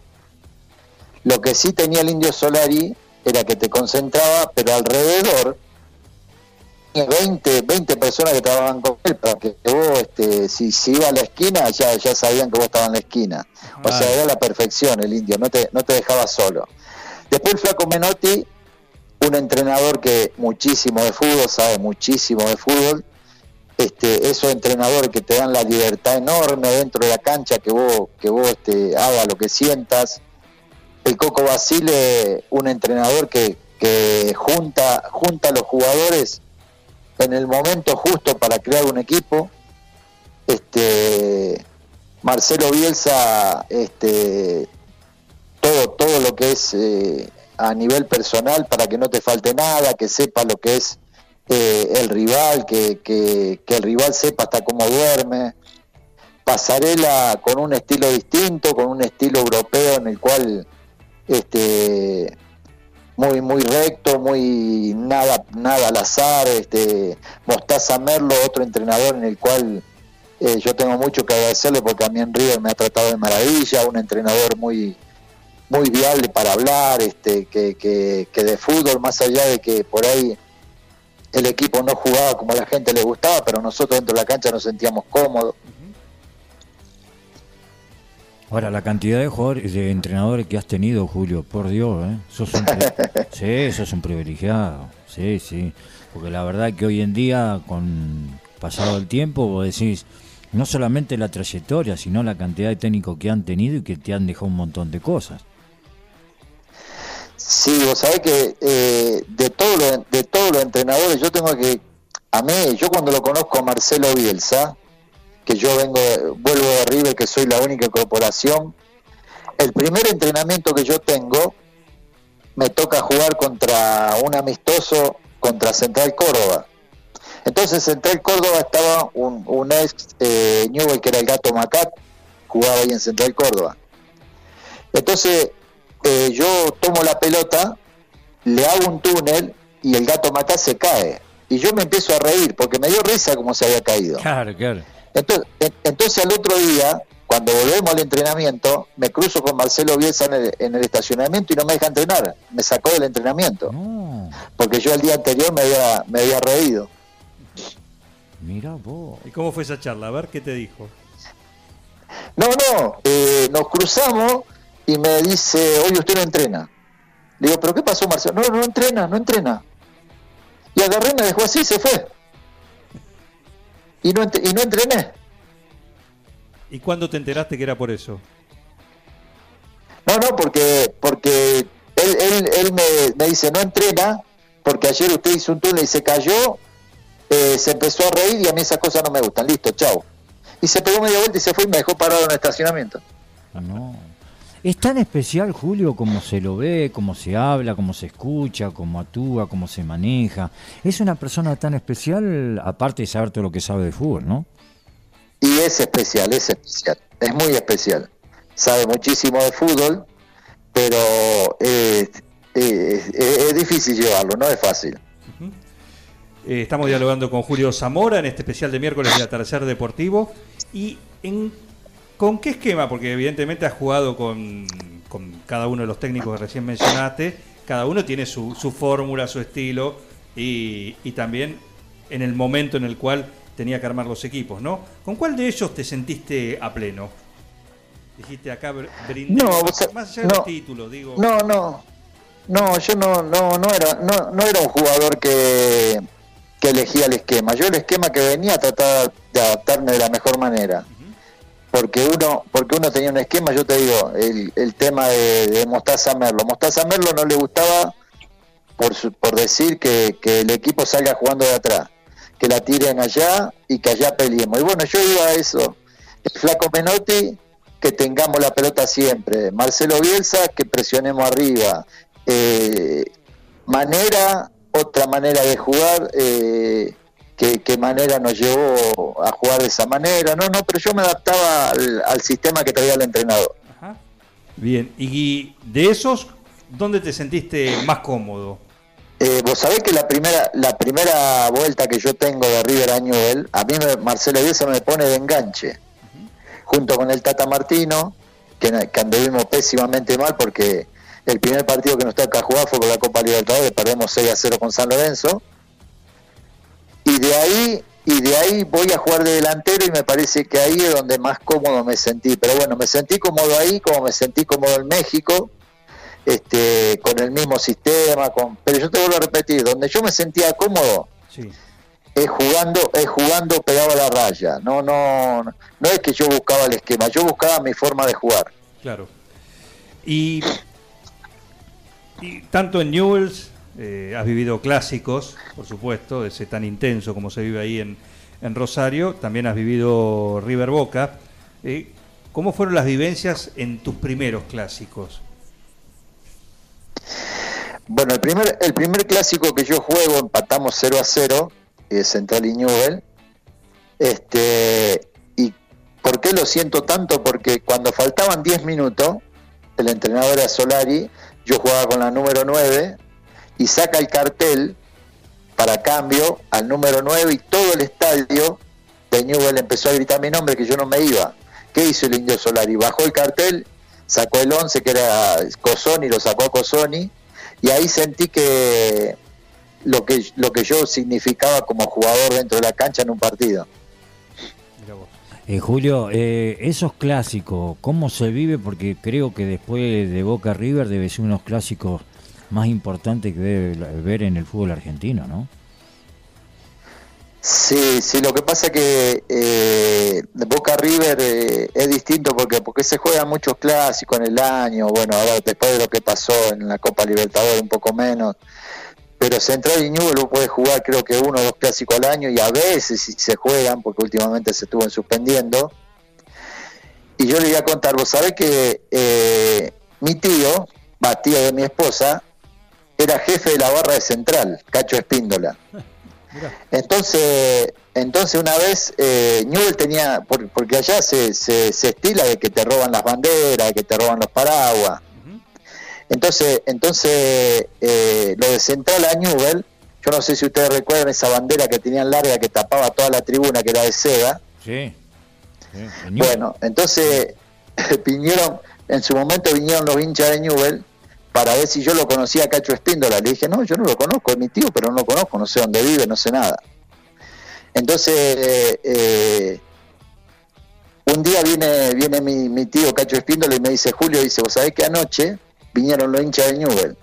Lo que sí tenía el Indio Solari era que te concentraba, pero alrededor 20, 20 personas que trabajaban con él para que vos, este, si, si iba a la esquina, ya, ya sabían que vos estabas en la esquina. O sea, era la perfección el indio, no te, no te dejaba solo. Después el Flaco Menotti, un entrenador que muchísimo de fútbol, sabe muchísimo de fútbol, este, esos entrenadores que te dan la libertad enorme dentro de la cancha, que vos, que vos este, hagas lo que sientas. El Coco Basile, un entrenador que, que junta, junta a los jugadores en el momento justo para crear un equipo. Este, Marcelo Bielsa, este, todo, todo lo que es eh, a nivel personal para que no te falte nada, que sepa lo que es eh, el rival, que, que, el rival sepa hasta cómo duerme. Pasarela con un estilo distinto, con un estilo europeo en el cual este muy muy recto, muy nada nada al azar, este Mostaza Merlo, otro entrenador en el cual eh, yo tengo mucho que agradecerle porque a mí en River me ha tratado de maravilla, un entrenador muy muy viable para hablar, este que, que, que de fútbol más allá de que por ahí el equipo no jugaba como a la gente le gustaba, pero nosotros dentro de la cancha nos sentíamos cómodos. Ahora, la cantidad de jugadores, de entrenadores que has tenido, Julio, por Dios, ¿eh? Sos un [laughs] sí, sos un privilegiado, sí, sí. Porque la verdad que hoy en día, con pasado el tiempo, vos decís, no solamente la trayectoria, sino la cantidad de técnicos que han tenido y que te han dejado un montón de cosas. Sí, vos sabés que eh, de todos los de todos los entrenadores, yo tengo que, a mí, yo cuando lo conozco a Marcelo Bielsa, que yo vengo, vuelvo de River, que soy la única corporación, el primer entrenamiento que yo tengo me toca jugar contra un amistoso contra Central Córdoba. Entonces Central Córdoba estaba un, un ex eh, Newell que era el gato Macat, jugaba ahí en Central Córdoba. Entonces eh, yo tomo la pelota, le hago un túnel y el gato Macat se cae. Y yo me empiezo a reír porque me dio risa como se había caído. Claro, claro. Entonces, entonces al otro día, cuando volvemos al entrenamiento, me cruzo con Marcelo Bielsa en el, en el estacionamiento y no me deja entrenar. Me sacó del entrenamiento. Porque yo el día anterior me había, me había reído. mira vos. ¿Y cómo fue esa charla? A ver qué te dijo. No, no, eh, nos cruzamos y me dice, oye, usted no entrena. Le digo, ¿pero qué pasó, Marcelo? No, no entrena, no entrena. Y agarré, me dejó así, se fue. Y no, y no entrené. ¿Y cuándo te enteraste que era por eso? No, no, porque porque él, él, él me, me dice, no entrena, porque ayer usted hizo un túnel y se cayó, eh, se empezó a reír y a mí esas cosas no me gustan. Listo, chao. Y se pegó media vuelta y se fue y me dejó parado en el estacionamiento. No. Es tan especial, Julio, como se lo ve, cómo se habla, cómo se escucha, cómo actúa, cómo se maneja. Es una persona tan especial, aparte de saber todo lo que sabe de fútbol, ¿no? Y es especial, es especial, es muy especial. Sabe muchísimo de fútbol, pero eh, eh, es, es difícil llevarlo, no es fácil. Eh, estamos dialogando con Julio Zamora en este especial de miércoles de Atardecer Deportivo. ¿Y en, con qué esquema? Porque evidentemente has jugado con, con cada uno de los técnicos que recién mencionaste. Cada uno tiene su, su fórmula, su estilo y, y también en el momento en el cual tenía que armar los equipos, ¿no? ¿Con cuál de ellos te sentiste a pleno? Dijiste acá br- brindé, No, más allá no. los títulos, digo. No, no, no, yo no, no, no era, no, no era un jugador que, que elegía el esquema. Yo el esquema que venía trataba de adaptarme de la mejor manera. Porque uno, porque uno tenía un esquema, yo te digo, el, el tema de, Mostaza Merlo. Mostaza Merlo no le gustaba por, su- por decir que, que el equipo salga jugando de atrás, que la tiren allá y que allá peleemos. Y bueno, yo iba a eso. Flaco Menotti, que tengamos la pelota siempre. Marcelo Bielsa, que presionemos arriba. Eh, manera, otra manera de jugar, eh, que, que manera nos llevó a jugar de esa manera. No, no, pero yo me adaptaba al, al sistema que traía el entrenador. Ajá. Bien, y de esos, ¿dónde te sentiste más cómodo? Eh, Vos sabés que la primera la primera vuelta que yo tengo de River a Newell, a mí me- Marcelo Bielsa me pone de enganche, junto con el Tata Martino, que, que anduvimos pésimamente mal porque el primer partido que nos toca jugar fue por la Copa Libertadores, perdemos 6 a 0 con San Lorenzo, y de ahí y de ahí voy a jugar de delantero y me parece que ahí es donde más cómodo me sentí, pero bueno, me sentí cómodo ahí como me sentí cómodo en México, este, con el mismo sistema, con, pero yo te vuelvo a repetir, donde yo me sentía cómodo Sí. es jugando, es jugando pegado a la raya, no, no, no es que yo buscaba el esquema, yo buscaba mi forma de jugar. Claro. Y, y tanto en Newells eh, has vivido clásicos, por supuesto, ese tan intenso como se vive ahí en, Rosario, también has vivido River Boca. Eh, ¿Cómo fueron las vivencias en tus primeros clásicos? Bueno, el primer, el primer clásico que yo juego empatamos 0 a 0, eh, Central y Newell. Este, ¿Y por qué lo siento tanto? Porque cuando faltaban 10 minutos, el entrenador era Solari, yo jugaba con la número 9 y saca el cartel para cambio al número 9 y todo el estadio de Newell empezó a gritar mi nombre que yo no me iba. ¿Qué hizo el indio Solari? Bajó el cartel, sacó el 11 que era Cosoni, lo sacó a Cosoni y ahí sentí que lo que lo que yo significaba como jugador dentro de la cancha en un partido. Eh, Julio, eh, esos clásicos, ¿cómo se vive? Porque creo que después de Boca River debe ser unos clásicos más importantes que debe ver en el fútbol argentino, ¿no? Sí, sí, lo que pasa que eh, Boca River eh, es distinto porque porque se juegan muchos clásicos en el año, bueno, ahora después de lo que pasó en la Copa Libertadores un poco menos, pero Central y Newell vos podés jugar creo que uno o dos clásicos al año y a veces si se juegan, porque últimamente se estuvo suspendiendo, y yo le iba a contar, vos sabés que eh, mi tío, va, tío de mi esposa, era jefe de la barra de Central, Cacho Espíndola. [laughs] Entonces, entonces una vez eh, Newell tenía, porque allá se, se, estila de que te roban las banderas, de que te roban los paraguas. Entonces, entonces eh, lo de Central a Newell, yo no sé si ustedes recuerdan esa bandera que tenían larga que tapaba toda la tribuna, que era de seda. Sí. bueno, entonces [laughs] vinieron, en su momento vinieron los hinchas de Newell para ver si yo lo conocía a Cacho Espíndola. Le dije, no, yo no lo conozco, es mi tío, pero no lo conozco, no sé dónde vive, no sé nada. Entonces, eh, un día viene, viene mi, tío Cacho Espíndola y me dice, Julio, dice, vos sabés que anoche vinieron los hinchas de Newell,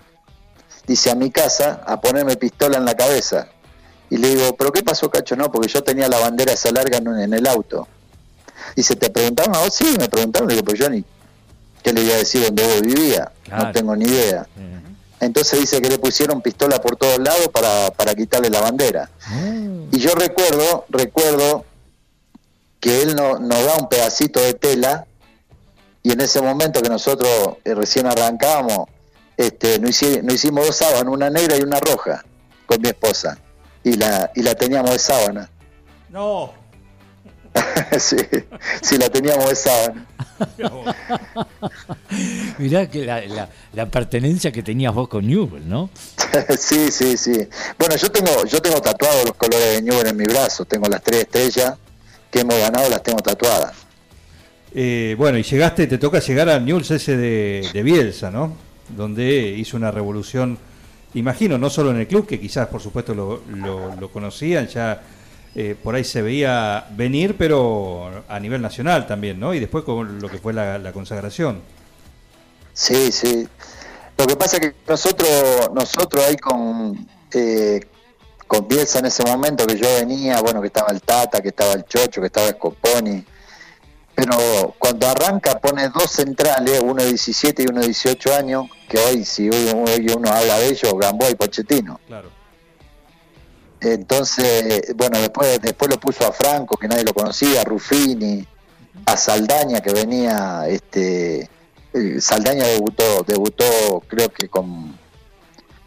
dice, a mi casa a ponerme pistola en la cabeza. Y le digo, ¿pero qué pasó, Cacho? No, porque yo tenía la bandera esa larga en, el auto. Dice, ¿te preguntaron a? Sí, me preguntaron. Le digo, pero yo ni, ¿qué le iba a decir dónde vos vivía? No tengo ni idea. Entonces dice que le pusieron pistola por todos lados para, para quitarle la bandera. Mm. Y yo recuerdo, recuerdo que él no, nos da un pedacito de tela y en ese momento que nosotros eh, recién arrancábamos, este, nos, hicimos, dos sábanas, una negra y una roja, con mi esposa, y la, y la teníamos de sábana. No. [laughs] sí, sí, la teníamos de sábana. [laughs] Mirá que la, la, pertenencia que tenías vos con Newell, ¿no? [laughs] sí, sí, sí. Bueno, yo tengo, yo tengo tatuados los colores de Newell en mi brazo, tengo las tres estrellas que hemos ganado, las tengo tatuadas. Eh, bueno, y llegaste, te toca llegar al Newell's ese de, Bielsa, ¿no? Donde hizo una revolución, imagino, no solo en el club, que quizás por supuesto lo, lo conocían, ya eh, por ahí se veía venir, pero a nivel nacional también, ¿no? Y después con lo que fue la, consagración. Sí, sí. Lo que pasa es que nosotros, nosotros ahí con, eh, con Bielsa en ese momento que yo venía, bueno, que estaba el Tata, que estaba el Chocho, que estaba Scoponi, pero cuando arranca pone dos centrales, uno de 17 y uno de 18 años, que hoy si hoy, uno habla de ellos, Gamboa y Pochettino. Claro. Entonces, bueno, después, después lo puso a Franco, que nadie lo conocía, a Ruffini, a Saldaña, que venía, este, eh, Saldaña debutó, debutó creo que con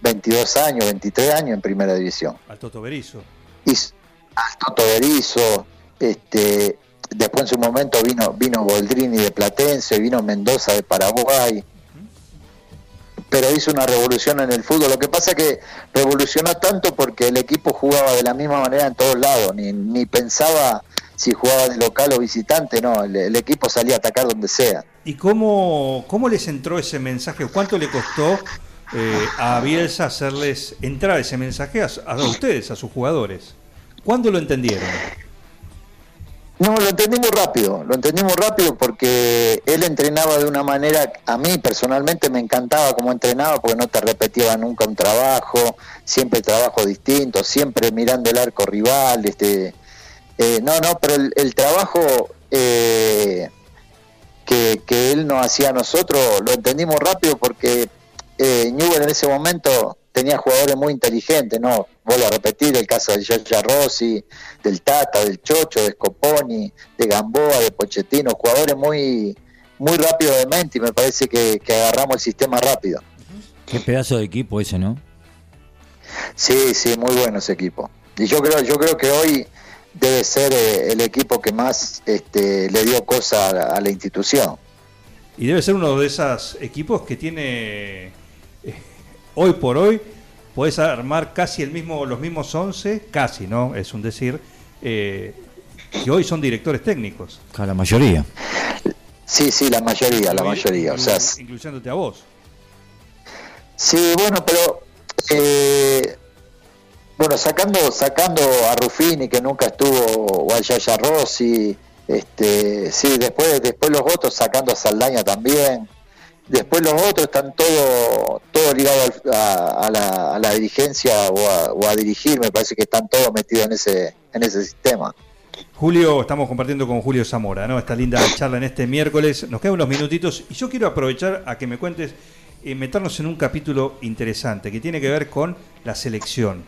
22 años, 23 años en primera división. Al Toto Berizo. Y, al Toto Berizo, este, después en su momento vino, vino Boldrini de Platense, vino Mendoza de Paraguay, pero hizo una revolución en el fútbol. Lo que pasa que revolucionó tanto porque el equipo jugaba de la misma manera en todos lados, ni, ni pensaba si jugaba de local o visitante, no, el, equipo salía a atacar donde sea. ¿Y cómo, cómo les entró ese mensaje? ¿Cuánto le costó eh, a Bielsa hacerles entrar ese mensaje a, a ustedes, a sus jugadores? ¿Cuándo lo entendieron? No, lo entendimos rápido, lo entendimos rápido porque él entrenaba de una manera, a mí personalmente me encantaba cómo entrenaba porque no te repetía nunca un trabajo, siempre trabajo distinto, siempre mirando el arco rival, este, eh, no, no, pero el, trabajo eh, que, que, él nos hacía a nosotros lo entendimos rápido porque eh, en ese momento tenía jugadores muy inteligentes, ¿no? Vuelvo a repetir el caso de Giorgia Rossi, del Tata, del Chocho, de Scoponi, de Gamboa, de Pochettino, jugadores muy, muy rápidos de mente y me parece que, agarramos el sistema rápido. Qué pedazo de equipo ese, ¿no? Sí, sí, muy bueno ese equipo. Y yo creo, yo creo que hoy debe ser eh, el equipo que más este, le dio cosa a la, institución. Y debe ser uno de esos equipos que tiene hoy por hoy puedes armar casi el mismo, los mismos 11, casi, ¿no? Es un decir, eh, que hoy son directores técnicos. La mayoría. Sí, sí, la mayoría, la mayoría. o sea, incluyéndote a vos. Sí, bueno, pero eh, bueno, sacando sacando a Ruffini que nunca estuvo o a Yaya Rossi, este, sí, después después los otros sacando a Saldaña también. Después los otros están todo, ligados a, la, dirigencia o a, dirigir, me parece que están todos metidos en ese, en ese sistema. Julio, estamos compartiendo con Julio Zamora, ¿no? Esta linda charla en este miércoles. Nos quedan unos minutitos y yo quiero aprovechar a que me cuentes, eh, meternos en un capítulo interesante que tiene que ver con la selección.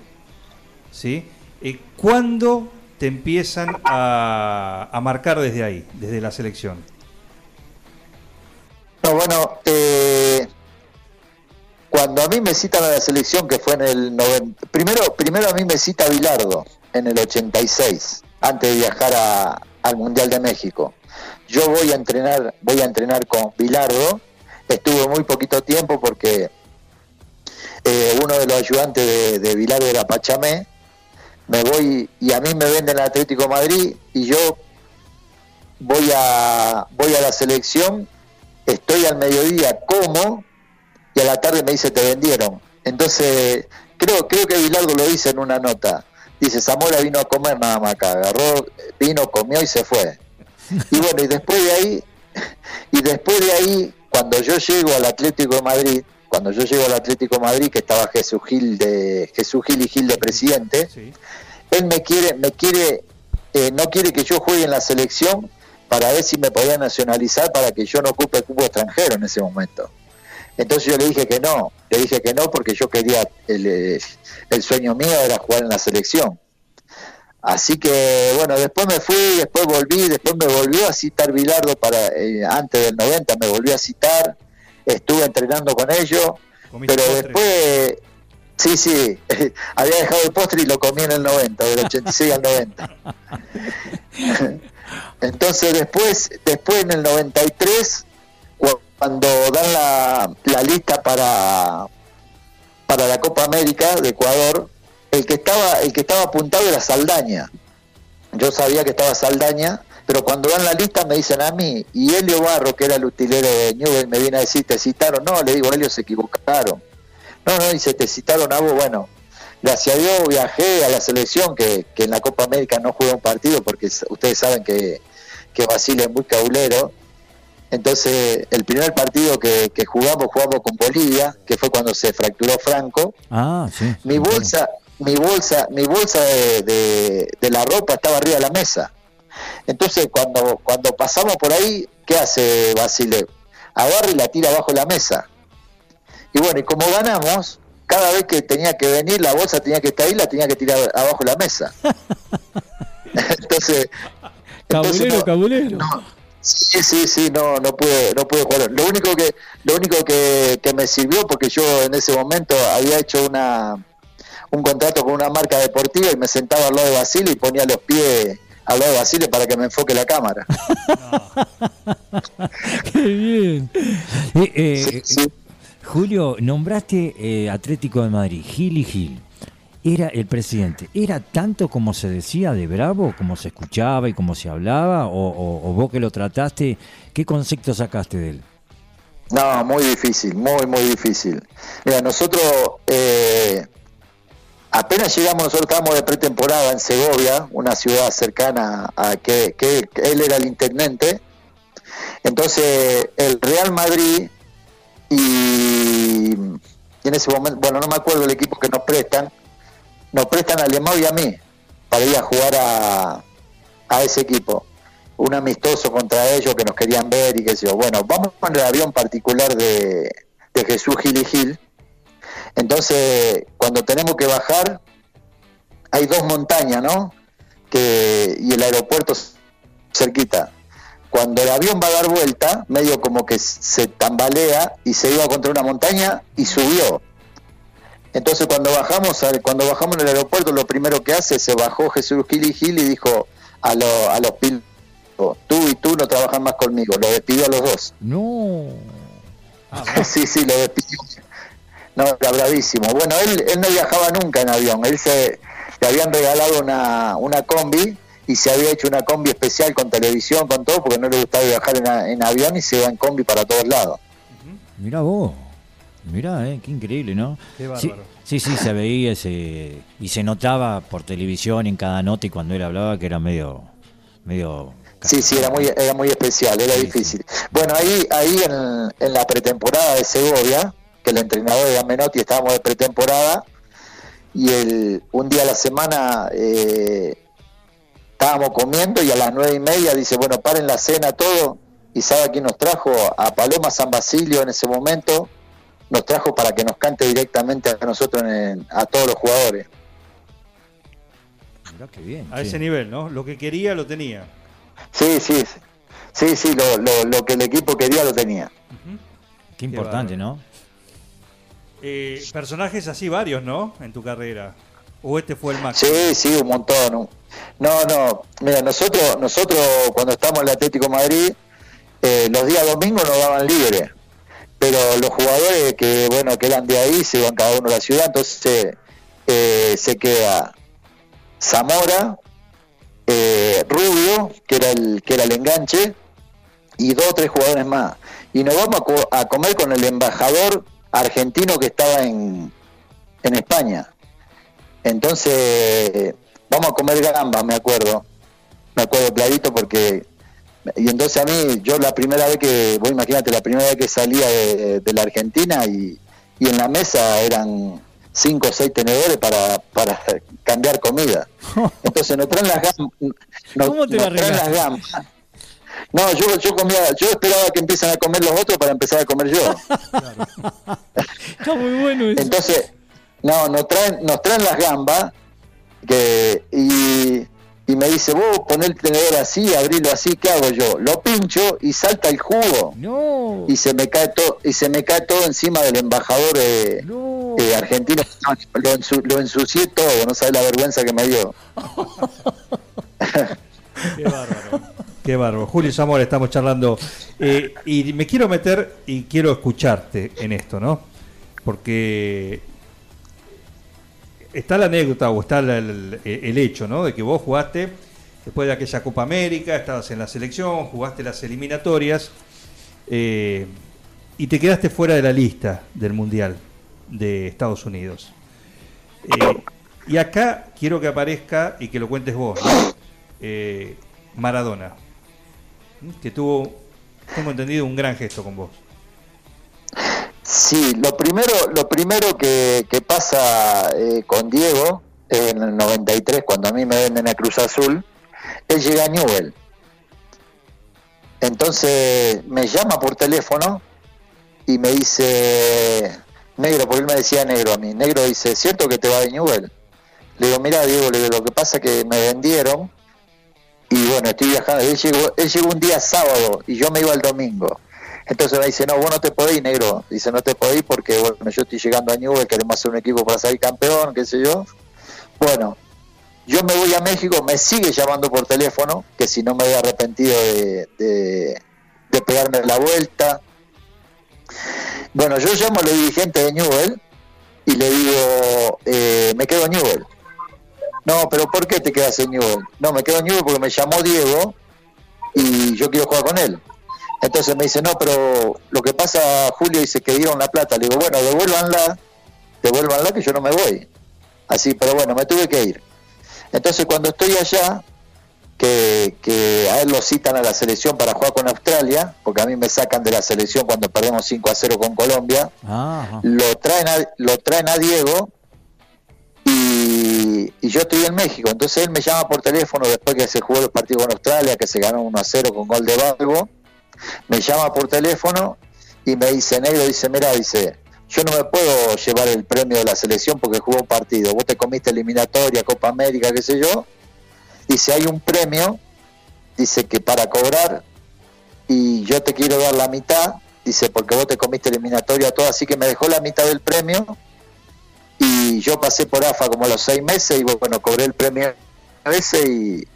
¿Sí? Eh, ¿Cuándo te empiezan a, a marcar desde ahí, desde la selección? No, bueno, eh, cuando a mí me citan a la selección, que fue en el 90, primero, primero a mí me cita Bilardo en el 86, antes de viajar a, al Mundial de México. Yo voy a entrenar, voy a entrenar con Bilardo, estuve muy poquito tiempo porque eh, uno de los ayudantes de, de Bilardo era Pachamé, me voy y a mí me venden al Atlético Madrid y yo voy a voy a la selección, estoy al mediodía como y a la tarde me dice te vendieron. Entonces, creo, creo que Bilardo lo dice en una nota. Dice, Zamora vino a comer nada más acá, agarró, vino, comió y se fue. Y bueno, y después de ahí, y después de ahí, cuando yo llego al Atlético de Madrid, cuando yo llego al Atlético de Madrid, que estaba Jesús Gil de Jesús Gil y Gil de presidente, él me quiere, me quiere, eh, no quiere que yo juegue en la selección para ver si me podía nacionalizar para que yo no ocupe el cupo extranjero en ese momento. Entonces yo le dije que no, le dije que no porque yo quería, el, el sueño mío era jugar en la selección. Así que bueno, después me fui, después volví, después me volvió a citar Bilardo para eh, antes del 90, me volvió a citar, estuve entrenando con ellos, pero después, sí, sí, [laughs] había dejado el postre y lo comí en el 90, del 86 al 90. [laughs] Entonces después, después en el 93 cuando dan la, lista para, para la Copa América de Ecuador, el que estaba, el que estaba apuntado era Saldaña. Yo sabía que estaba Saldaña, pero cuando dan la lista me dicen a mí, y Helio Barro, que era el utilero de Newell, me viene a decir, ¿te citaron? No, le digo, Helio, se equivocaron. No, no, dice, ¿te citaron a vos? Bueno, gracias a Dios viajé a la selección, que, que en la Copa América no jugué un partido, porque ustedes saben que, que Basile es muy caulero, entonces, el primer partido que, jugamos, jugamos con Bolivia, que fue cuando se fracturó Franco. Ah, sí. Mi bolsa, mi bolsa, mi bolsa de, la ropa estaba arriba de la mesa. Entonces, cuando, cuando pasamos por ahí, ¿qué hace Basile? Agarra y la tira abajo de la mesa. Y bueno, y como ganamos, cada vez que tenía que venir, la bolsa tenía que estar ahí, la tenía que tirar abajo de la mesa. [laughs] entonces, cabulero, cabulero. Sí, sí, sí, no, no pude, no pude jugar. Lo único que, lo único que, me sirvió, porque yo en ese momento había hecho una, un contrato con una marca deportiva y me sentaba al lado de Basile y ponía los pies al lado de Basile para que me enfoque la cámara. [laughs] Qué bien. Eh, eh, Julio, nombraste eh, Atlético de Madrid, Gil y Gil era el presidente, ¿era tanto como se decía de Bravo, como se escuchaba y como se hablaba? O, vos que lo trataste, qué concepto sacaste de él? No, muy difícil, muy, muy difícil. Mira, nosotros eh, apenas llegamos, nosotros estábamos de pretemporada en Segovia, una ciudad cercana a que, él era el intendente. Entonces, el Real Madrid y en ese momento, bueno, no me acuerdo el equipo que nos prestan, nos prestan a Lemao y a mí para ir a jugar a, a ese equipo. Un amistoso contra ellos que nos querían ver y que sé yo. Bueno, vamos con el avión particular de, de Jesús Gil y Gil. Entonces, cuando tenemos que bajar, hay dos montañas, ¿no? Que, y el aeropuerto cerquita. Cuando el avión va a dar vuelta, medio como que se tambalea y se iba contra una montaña y subió. Entonces cuando bajamos, cuando bajamos en el aeropuerto, lo primero que hace, se bajó Jesús Gil y Gil y dijo a, a los pilotos, tú y tú no trabajan más conmigo, lo despidió a los dos. No. [laughs] sí, sí, lo despidió. No, era bravísimo. Bueno, él, él no viajaba nunca en avión, él se le habían regalado una, una combi y se había hecho una combi especial con televisión, con todo, porque no le gustaba viajar en, en avión y se iba en combi para todos lados. Mira vos. Mirá, eh, qué increíble, ¿no? Qué bárbaro. Sí, sí, se veía ese, y se notaba por televisión en cada nota y cuando él hablaba que era medio... medio Sí, sí, era muy, era muy especial, era difícil. Bueno, ahí, ahí en, en, la pretemporada de Segovia, que el entrenador era Menotti, estábamos de pretemporada, y el, un día a la semana eh, estábamos comiendo y a las nueve y media dice, bueno, paren la cena todo, y sabe quién nos trajo a Paloma San Basilio en ese momento, nos trajo para que nos cante directamente a nosotros, a todos los jugadores. a ese nivel, ¿no? Lo que quería lo tenía. Sí, sí. Sí, sí, lo, lo, lo que el equipo quería lo tenía. Qué importante, ¿no? Eh, personajes así varios, ¿no? En tu carrera. ¿O este fue el máximo? Sí, sí, un montón. No, no, mira, nosotros, nosotros cuando estamos en el Atlético de Madrid, eh, los días domingos nos daban libre, pero los jugadores que, bueno, que eran de ahí se iban cada uno a la ciudad, entonces eh, se queda Zamora, eh, Rubio, que era el que era el enganche, y dos o tres jugadores más. Y nos vamos a, a comer con el embajador argentino que estaba en, en España. Entonces, vamos a comer gambas, me acuerdo. Me acuerdo clarito porque... Y entonces a mí, yo la primera vez que, vos imagínate, la primera vez que salía de, de la Argentina y, y en la mesa eran cinco o seis tenedores para, para [laughs] cambiar comida. [laughs] Entonces nos traen las gambas. Nos, ¿Cómo te nos traen las gambas. No, yo, yo comía, yo esperaba que empiecen a comer los otros para empezar a comer yo. [laughs] Está muy bueno eso. Entonces, no, nos traen, nos traen las gambas que, y, y me dice, vos poner el tenedor así, abrilo así, ¿qué hago yo? Lo pincho y salta el jugo No. y se me cae todo y se me cae todo encima del embajador eh, No. eh, argentino. No, Lo, ensu- lo ensucié todo, no sabes la vergüenza que me dio. [laughs] Qué bárbaro. Qué bárbaro. Julio Zamora, estamos charlando. Eh, y me quiero meter y quiero escucharte en esto, ¿no? Porque está la anécdota o está el, hecho, ¿no? De que vos jugaste después de aquella Copa América, estabas en la selección, jugaste las eliminatorias eh, y te quedaste fuera de la lista del Mundial de Estados Unidos. Eh, y acá quiero que aparezca y que lo cuentes vos. Eh, Maradona, que tuvo, tengo entendido, un gran gesto con vos. Sí, lo primero, lo primero que, pasa eh, con Diego en el 93, cuando a mí me venden a Cruz Azul, él llega a Newell. Entonces me llama por teléfono y me dice, negro, porque él me decía negro a mí, negro dice, ¿cierto que te va de Newell? Le digo, mira Diego, le digo, lo que pasa es que me vendieron y bueno, estoy viajando. Él llegó, él llegó un día sábado y yo me iba el domingo. Entonces me dice, no, vos no te podés ir, negro. Dice, no te podés ir porque, bueno, yo estoy llegando a Newell, queremos hacer un equipo para salir campeón, qué sé yo. Bueno, yo me voy a México, me sigue llamando por teléfono, que si no me había arrepentido de, de, de pegarme la vuelta. Bueno, yo llamo a los dirigentes de Newell y le digo, eh, me quedo en Newell. No, pero ¿por qué te quedas en Newell? No, me quedo en Newell porque me llamó Diego y yo quiero jugar con él. Entonces me dice, no, pero lo que pasa, Julio, dice que dieron la plata. Le digo, bueno, devuélvanla, devuélvanla que yo no me voy. Así, pero bueno, me tuve que ir. Entonces cuando estoy allá, que, que a él lo citan a la selección para jugar con Australia, porque a mí me sacan de la selección cuando perdemos 5 a 0 con Colombia, Ajá. lo traen a, lo traen a Diego y, y yo estoy en México. Entonces él me llama por teléfono después que se jugó el partido con Australia, que se ganó 1 a 0 con gol de Balbo. Me llama por teléfono y me dice, Negro, dice, mira, dice, yo no me puedo llevar el premio de la selección porque jugó un partido. Vos te comiste eliminatoria, Copa América, qué sé yo. Dice, hay un premio, dice que para cobrar y yo te quiero dar la mitad, dice, porque vos te comiste eliminatoria todo, así que me dejó la mitad del premio y yo pasé por AFA como a los seis meses y bueno, cobré el premio ese y,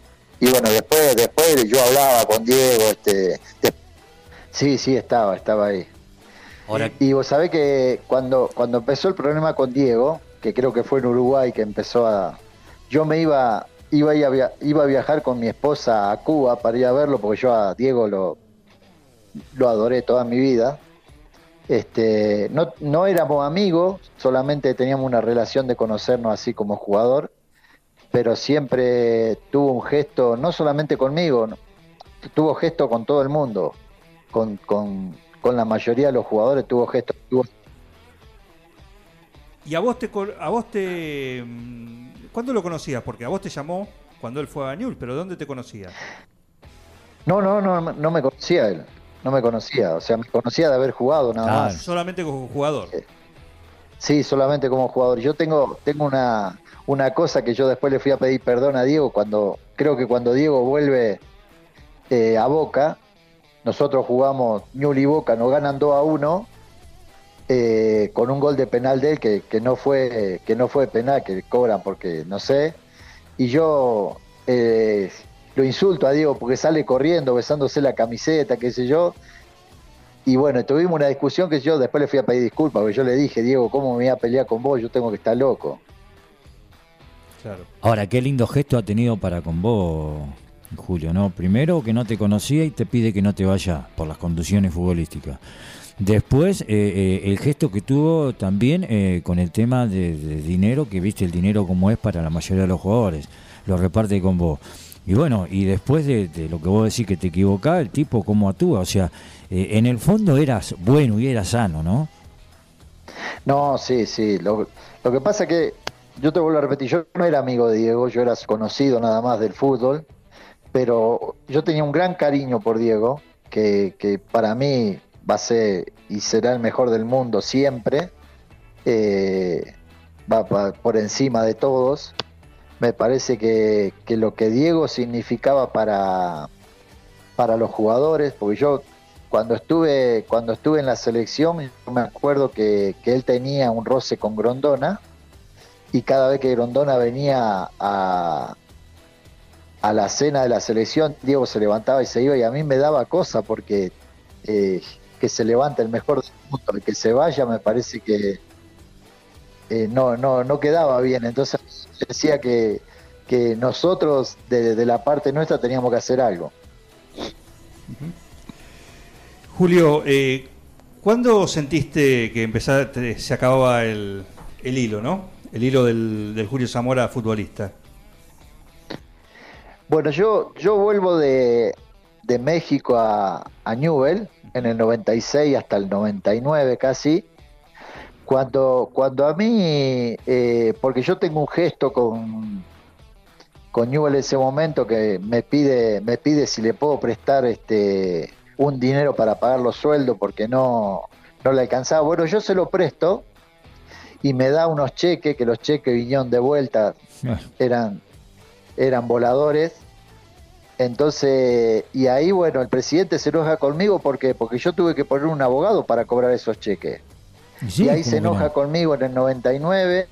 y bueno, después después yo hablaba con Diego, este... de- Sí, sí, estaba, estaba ahí. Ahora, Y vos sabés que cuando, cuando empezó el problema con Diego, que creo que fue en Uruguay que empezó a... Yo me iba, iba, a, via- iba a viajar con mi esposa a Cuba para ir a verlo, porque yo a Diego lo, lo adoré toda mi vida. Este, no, no éramos amigos, solamente teníamos una relación de conocernos así como jugador, pero siempre tuvo un gesto, no solamente conmigo, tuvo gesto con todo el mundo, con, con, con la mayoría de los jugadores tuvo gesto. tuvo- Y a vos te, col- a vos te, mm, ¿cuándo lo conocías? Porque a vos te llamó cuando él fue a Newell, pero ¿dónde te conocía? No, no, no, no me conocía él, no me conocía, o sea, me conocía de haber jugado nada más. Solamente como jugador. Sí, solamente como jugador. Yo tengo, tengo una, una cosa que yo después le fui a pedir perdón a Diego cuando, creo que cuando Diego vuelve eh, a Boca, nosotros jugamos Ñul y Boca, nos ganan 2 a 1 eh, con un gol de penal de él que, que, no fue que no fue penal, que cobran porque no sé. Y yo eh, lo insulto a Diego porque sale corriendo, besándose la camiseta, qué sé yo. Y bueno, tuvimos una discusión que yo después le fui a pedir disculpas, porque yo le dije, Diego, ¿cómo me voy a pelear con vos? Yo tengo que estar loco. Claro. Ahora, qué lindo gesto ha tenido para con vos, Julio, ¿no? Primero que no te conocía y te pide que no te vaya por las conducciones futbolísticas. Después, eh, eh, el gesto que tuvo también eh, con el tema de, dinero, que viste el dinero como es para la mayoría de los jugadores, lo reparte con vos. Y bueno, y después de, lo que vos decís que te equivocás, el tipo cómo actúa, o sea, en el fondo eras bueno y eras sano, ¿no? No, sí, sí. Lo, lo que pasa que, yo te vuelvo a repetir, yo no era amigo de Diego, yo era conocido nada más del fútbol, pero yo tenía un gran cariño por Diego, que, que para mí va a ser y será el mejor del mundo siempre, eh, va, por encima de todos. Me parece que, lo que Diego significaba para, para los jugadores, porque yo cuando estuve, cuando estuve en la selección, me acuerdo que, él tenía un roce con Grondona y cada vez que Grondona venía a, a la cena de la selección, Diego se levantaba y se iba y a mí me daba cosa porque eh, que se levanta el mejor del mundo, el que se vaya me parece que eh, no, no, no quedaba bien. Entonces decía que, que nosotros de, la parte nuestra teníamos que hacer algo. Julio, eh, ¿cuándo sentiste que empezaste, se acababa el, el hilo, no? El hilo del Julio Zamora futbolista. Bueno, yo, yo vuelvo de, de México a, a Newell en el 96 hasta el 99 casi, cuando, cuando a mí, eh, porque yo tengo un gesto con, con Newell en ese momento que me pide, me pide si le puedo prestar este un dinero para pagar los sueldos porque no, no le alcanzaba. Bueno, yo se lo presto y me da unos cheques, que los cheques vinieron de vuelta, ah. eran, eran voladores entonces, y ahí, bueno, el presidente se enoja conmigo porque porque yo tuve que poner un abogado para cobrar esos cheques. y ahí se enoja conmigo en el 99,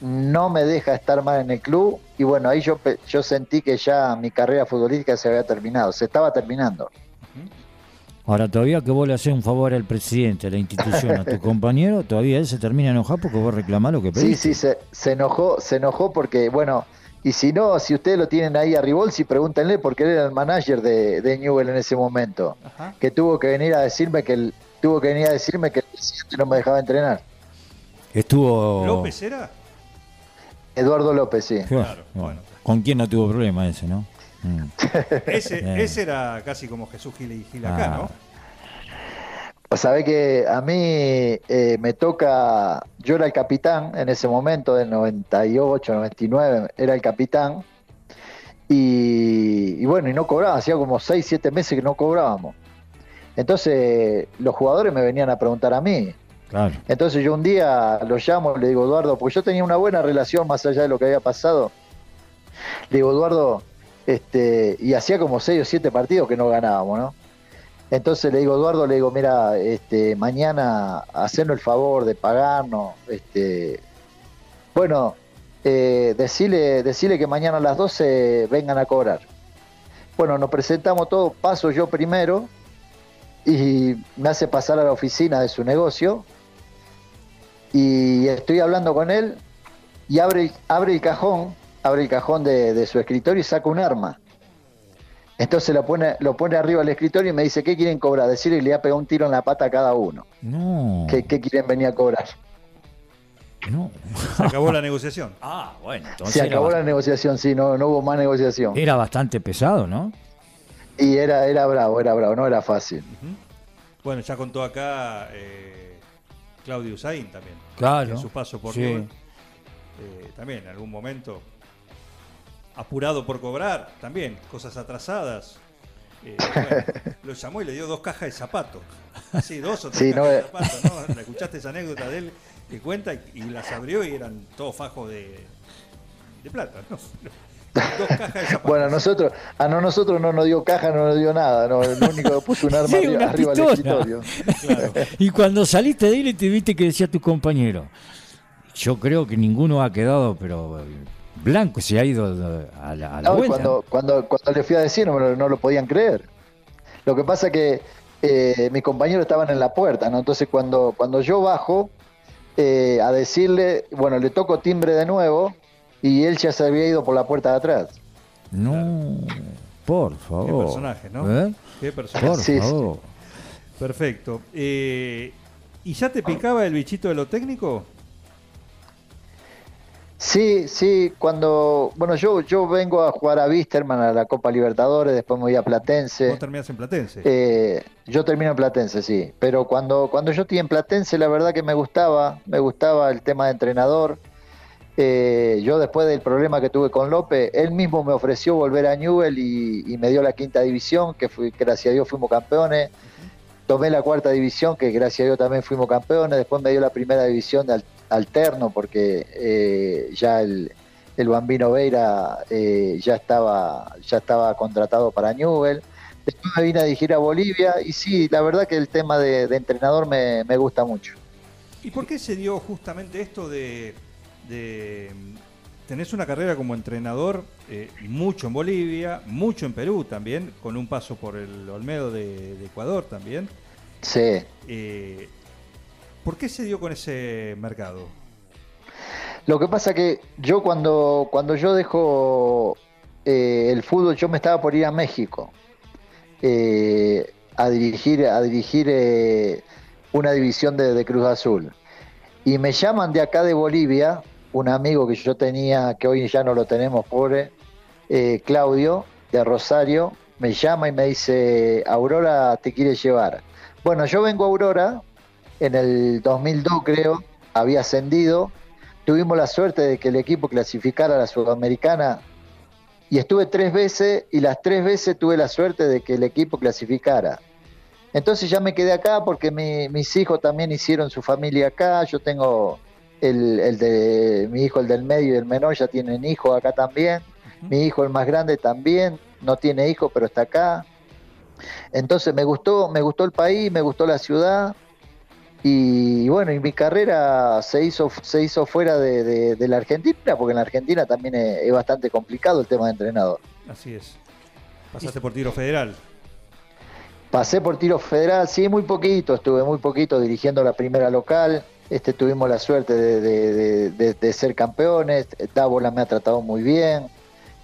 no me deja estar más en el club y bueno, ahí yo, yo sentí que ya mi carrera futbolística se había terminado, se estaba terminando. Ahora, todavía que vos le haces un favor al presidente, a la institución, a tu [laughs] compañero, todavía él se termina enojado porque vos reclamás lo que pediste. Sí, sí, se, se enojó, se enojó porque, bueno, y si no, si ustedes lo tienen ahí a Ribolsi, pregúntenle porque él era el manager de, de Newell en ese momento. Que tuvo que venir a decirme que el, tuvo que venir a decirme que el presidente no me dejaba entrenar. Estuvo. ¿López era? Eduardo López, sí. Claro, bueno. ¿Con quién no tuvo problema ese, no? [laughs] Mm. ese, ese, era casi como Jesús Gil y Gil acá, ¿no? Pues sabe que a mí eh, me toca, yo era el capitán en ese momento, del 98, 99, era el capitán, y, bueno, y no cobraba, hacía como 6, 7 meses que no cobrábamos. Entonces los jugadores me venían a preguntar a mí. Entonces yo un día lo llamo, le digo, Eduardo, porque yo tenía una buena relación más allá de lo que había pasado. Le digo, Eduardo, este, y hacía como 6 o 7 partidos que no ganábamos, ¿no? Entonces le digo, Eduardo, le digo, mira, este, mañana hacernos el favor de pagarnos, este, bueno, eh, decirle, que mañana a las 12 vengan a cobrar. Bueno, nos presentamos todos, paso yo primero y me hace pasar a la oficina de su negocio y estoy hablando con él y abre, abre el cajón, abre el cajón de, de su escritorio y saca un arma. Entonces lo pone, lo pone arriba del escritorio y me dice, ¿qué quieren cobrar? Decirle que le ha pegado un tiro en la pata a cada uno. No. ¿Qué, quieren venir a cobrar? No. Se acabó la negociación. [laughs] Ah, bueno. Entonces Se acabó la negociación, sí, no, no hubo más negociación. Era bastante pesado, ¿no? Y era, era bravo, era bravo, no era fácil. Bueno, ya contó acá eh, Claudio Usain también. Claro. En su paso por sí. también en algún momento apurado por cobrar, también, cosas atrasadas. Eh, [laughs] lo llamó y le dio dos cajas de zapatos. Así, dos o tres cajas de zapatos, ¿no? escuchaste esa anécdota de él que cuenta y, las abrió y eran todos fajos de, de plata, ¿no? Dos cajas de zapatos. Bueno, a nosotros, a no- nosotros no nos dio caja, no nos dio nada. No, el único que puso un arma [laughs] Sí, arriba, arriba del escritorio. Y cuando saliste de él te viste que decía tu compañero. Yo creo que ninguno ha quedado, pero eh, blanco se ha ido a la, a la No, vuelta. cuando, cuando, cuando le fui a decir, no, me lo- no lo podían creer. Lo que pasa que eh, mis compañeros estaban en la puerta, ¿no? Entonces cuando, cuando yo bajo eh, a decirle, bueno, le toco timbre de nuevo y él ya se había ido por la puerta de atrás. No, por favor. Qué personaje, ¿no? ¿Eh? Qué personaje. Por Sí, sí. favor. Perfecto. Eh, ¿Y ya te picaba el bichito de lo técnico? Sí, sí, cuando, bueno, yo, yo vengo a jugar a Wisterman, a la Copa Libertadores, después me voy a Platense. Vos terminás en Platense. Eh, yo termino en Platense, sí. Pero cuando, cuando yo estoy en Platense, la verdad que me gustaba, me gustaba el tema de entrenador. Eh, yo después del problema que tuve con López, él mismo me ofreció volver a Newell y, y me dio la quinta división, que fui, gracias a Dios fuimos campeones. Tomé la cuarta división, que gracias a Dios también fuimos campeones. Después me dio la primera división de al- alterno, porque eh, ya el, el Bambino Veira eh, ya, estaba, ya estaba contratado para Newell. Después me vine a dirigir a Bolivia y sí, la verdad que el tema de, entrenador me, me gusta mucho. ¿Y por qué se dio justamente esto de- tenés una carrera como entrenador eh, mucho en Bolivia, mucho en Perú también, con un paso por el Olmedo de, de Ecuador también? Sí. Eh, ¿Por qué se dio con ese mercado? Lo que pasa que yo cuando, cuando yo dejo eh, el fútbol, yo me estaba por ir a México eh, a dirigir, a dirigir eh, una división de, de Cruz Azul. Y me llaman de acá de Bolivia, un amigo que yo tenía, que hoy ya no lo tenemos, pobre, eh, Claudio, de Rosario, me llama y me dice, Aurora te quiere llevar. Bueno, yo vengo a Aurora, en el 2002 creo, había ascendido, tuvimos la suerte de que el equipo clasificara a la Sudamericana y estuve tres veces y las tres veces tuve la suerte de que el equipo clasificara. Entonces ya me quedé acá porque mi- mis hijos también hicieron su familia acá, yo tengo el, el de mi hijo, el del medio y el menor ya tienen hijos acá también, mi hijo el más grande también, no tiene hijos pero está acá. Entonces me gustó, me gustó el país, me gustó la ciudad y bueno, y mi carrera se hizo, se hizo fuera de, de- de la Argentina, porque en la Argentina también es, es bastante complicado el tema de entrenador. Así es. Pasaste por tiro federal. Pasé por tiro federal, sí, muy poquito, estuve muy poquito dirigiendo la primera local. Este, tuvimos la suerte de, de- ser campeones. Dávola me ha tratado muy bien.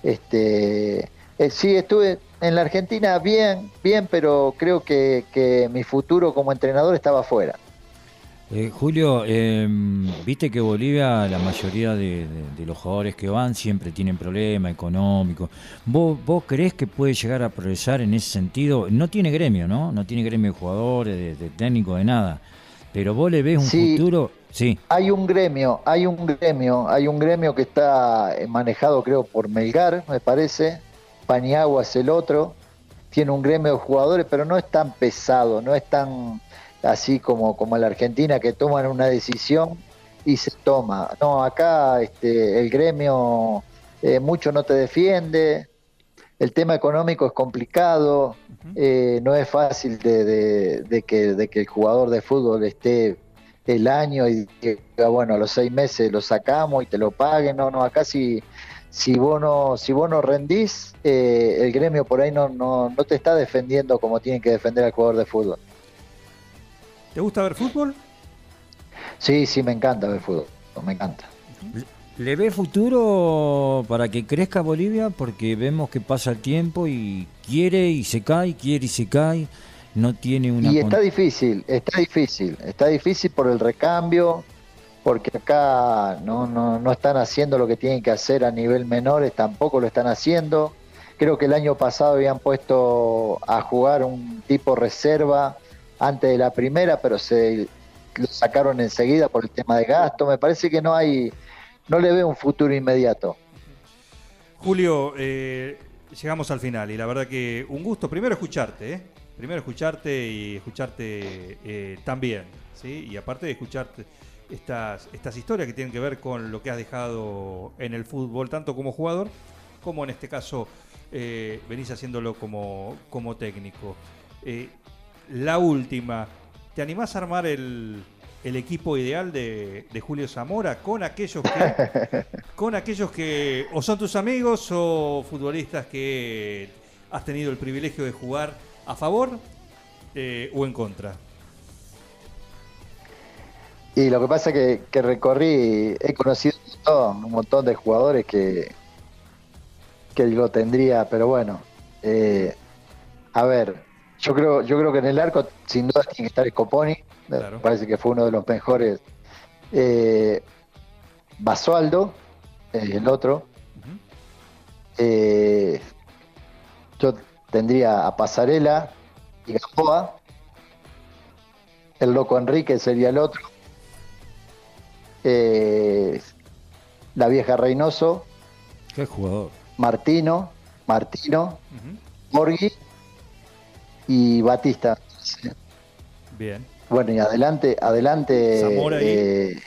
Este, eh, sí, estuve en la Argentina bien, bien, pero creo que, que mi futuro como entrenador estaba afuera. Eh, Julio, eh, viste que Bolivia, la mayoría de, los jugadores que van siempre tienen problemas económicos. ¿Vos, ¿Vos creés que puede llegar a progresar en ese sentido? No tiene gremio, ¿no? No tiene gremio de jugadores, de, de técnicos, de nada. Pero vos le ves un Sí. futuro. Sí, Hay un gremio, hay un gremio, hay un gremio que está eh, manejado creo por Melgar, me parece. Paniagua es el otro. Tiene un gremio de jugadores, pero no es tan pesado, no es tan así como, como en la Argentina que toman una decisión y se toma. No, acá este, el gremio eh, mucho no te defiende, el tema económico es complicado, eh, no es fácil de, de- de que, de que el jugador de fútbol esté el año y diga, bueno, a los seis meses lo sacamos y te lo paguen. No, no, acá si, si, vos, no, si vos no rendís, eh, el gremio por ahí no, no, no te está defendiendo como tiene que defender al jugador de fútbol. ¿Te gusta ver fútbol? Sí, sí, me encanta ver fútbol, me encanta. ¿Le ve futuro para que crezca Bolivia? Porque vemos que pasa el tiempo y quiere y se cae, quiere y se cae. No tiene una. Y está difícil, está difícil, está difícil por el recambio, porque acá no, no, no están haciendo lo que tienen que hacer a nivel menores, tampoco lo están haciendo. Creo que el año pasado habían puesto a jugar un tipo reserva antes de la primera, pero se lo sacaron enseguida por el tema de gasto. Me parece que no hay, no le veo un futuro inmediato. Julio, eh, llegamos al final y la verdad que un gusto primero escucharte, ¿eh? primero escucharte y escucharte eh, también, ¿sí? y aparte de escucharte estas, estas historias que tienen que ver con lo que has dejado en el fútbol, tanto como jugador como en este caso eh, venís haciéndolo como, como técnico. La última, ¿te animás a armar el, el equipo ideal de, de Julio Zamora con aquellos que [laughs] con aquellos que o son tus amigos o futbolistas que has tenido el privilegio de jugar a favor eh, o en contra? Y lo que pasa es que, que recorrí, he conocido un montón, un montón de jugadores que, que lo tendría, pero bueno, eh, a ver, yo creo, yo creo que en el arco sin duda tiene que estar Scoponi, Claro. me parece que fue uno de los mejores. Eh, Basualdo, el otro. Eh, yo tendría a Pasarela y Gamboa. El loco Enrique sería el otro. Eh, la vieja Reynoso, Qué jugador. Martino, Martino. Borghi y Batista. Bien. Bueno, y adelante, adelante. Zamora y- eh,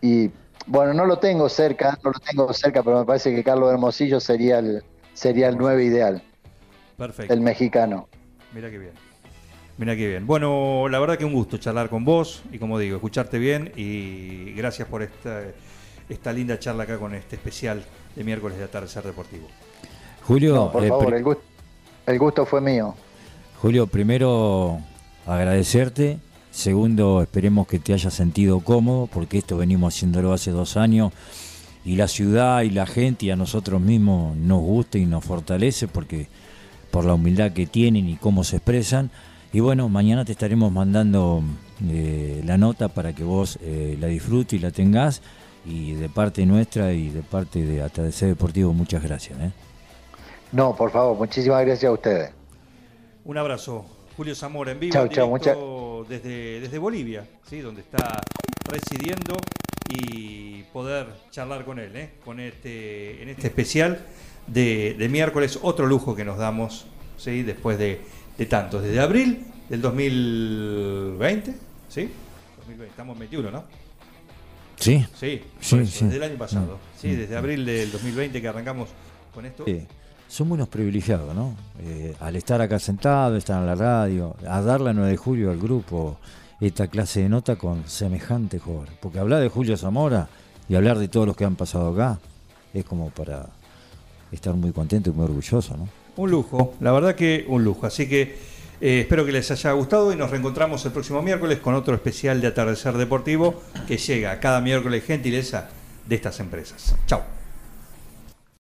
y bueno, no lo tengo cerca, no lo tengo cerca, pero me parece que Carlos Hermosillo sería el sería el 9 ideal, Perfecto. el mexicano. Mira qué bien. Mira qué bien. Bueno, la verdad que un gusto charlar con vos y como digo, escucharte bien y gracias por esta, esta linda charla acá con este especial de miércoles de atardecer deportivo. Julio, No, por eh, favor, el gusto, el gusto fue mío. Julio, primero agradecerte. Segundo, esperemos que te hayas sentido cómodo, porque esto venimos haciéndolo hace dos años y la ciudad y la gente y a nosotros mismos nos gusta y nos fortalece porque por la humildad que tienen y cómo se expresan. Y bueno, mañana te estaremos mandando eh, la nota para que vos eh, la disfrutes y la tengas. Y de parte nuestra y de parte de Atardecer Deportivo, muchas gracias. ¿eh? No, por favor, muchísimas gracias a ustedes. Un abrazo. Julio Zamora en vivo Chau, desde, desde Bolivia, ¿sí? donde está residiendo y poder charlar con él, ¿eh? con este, en este especial de, de miércoles, otro lujo que nos damos ¿sí? después de, de tantos, desde abril del 2020, ¿sí? 2020, estamos en 21, ¿no? Sí, Sí, Sí, por eso, sí. desde el año pasado, Mm. sí, desde abril del 2020 que arrancamos con esto. Sí, somos unos privilegiados, ¿no? Eh, al estar acá sentado, estar en la radio, a dar la 9 de julio al grupo esta clase de nota con semejante jugador. Porque hablar de Julio Zamora y hablar de todos los que han pasado acá es como para estar muy contento y muy orgulloso, ¿no? Un lujo, la verdad que un lujo. Así que eh, espero que les haya gustado y nos reencontramos el próximo miércoles con otro especial de Atardecer Deportivo que llega cada miércoles gentileza de estas empresas. Chao.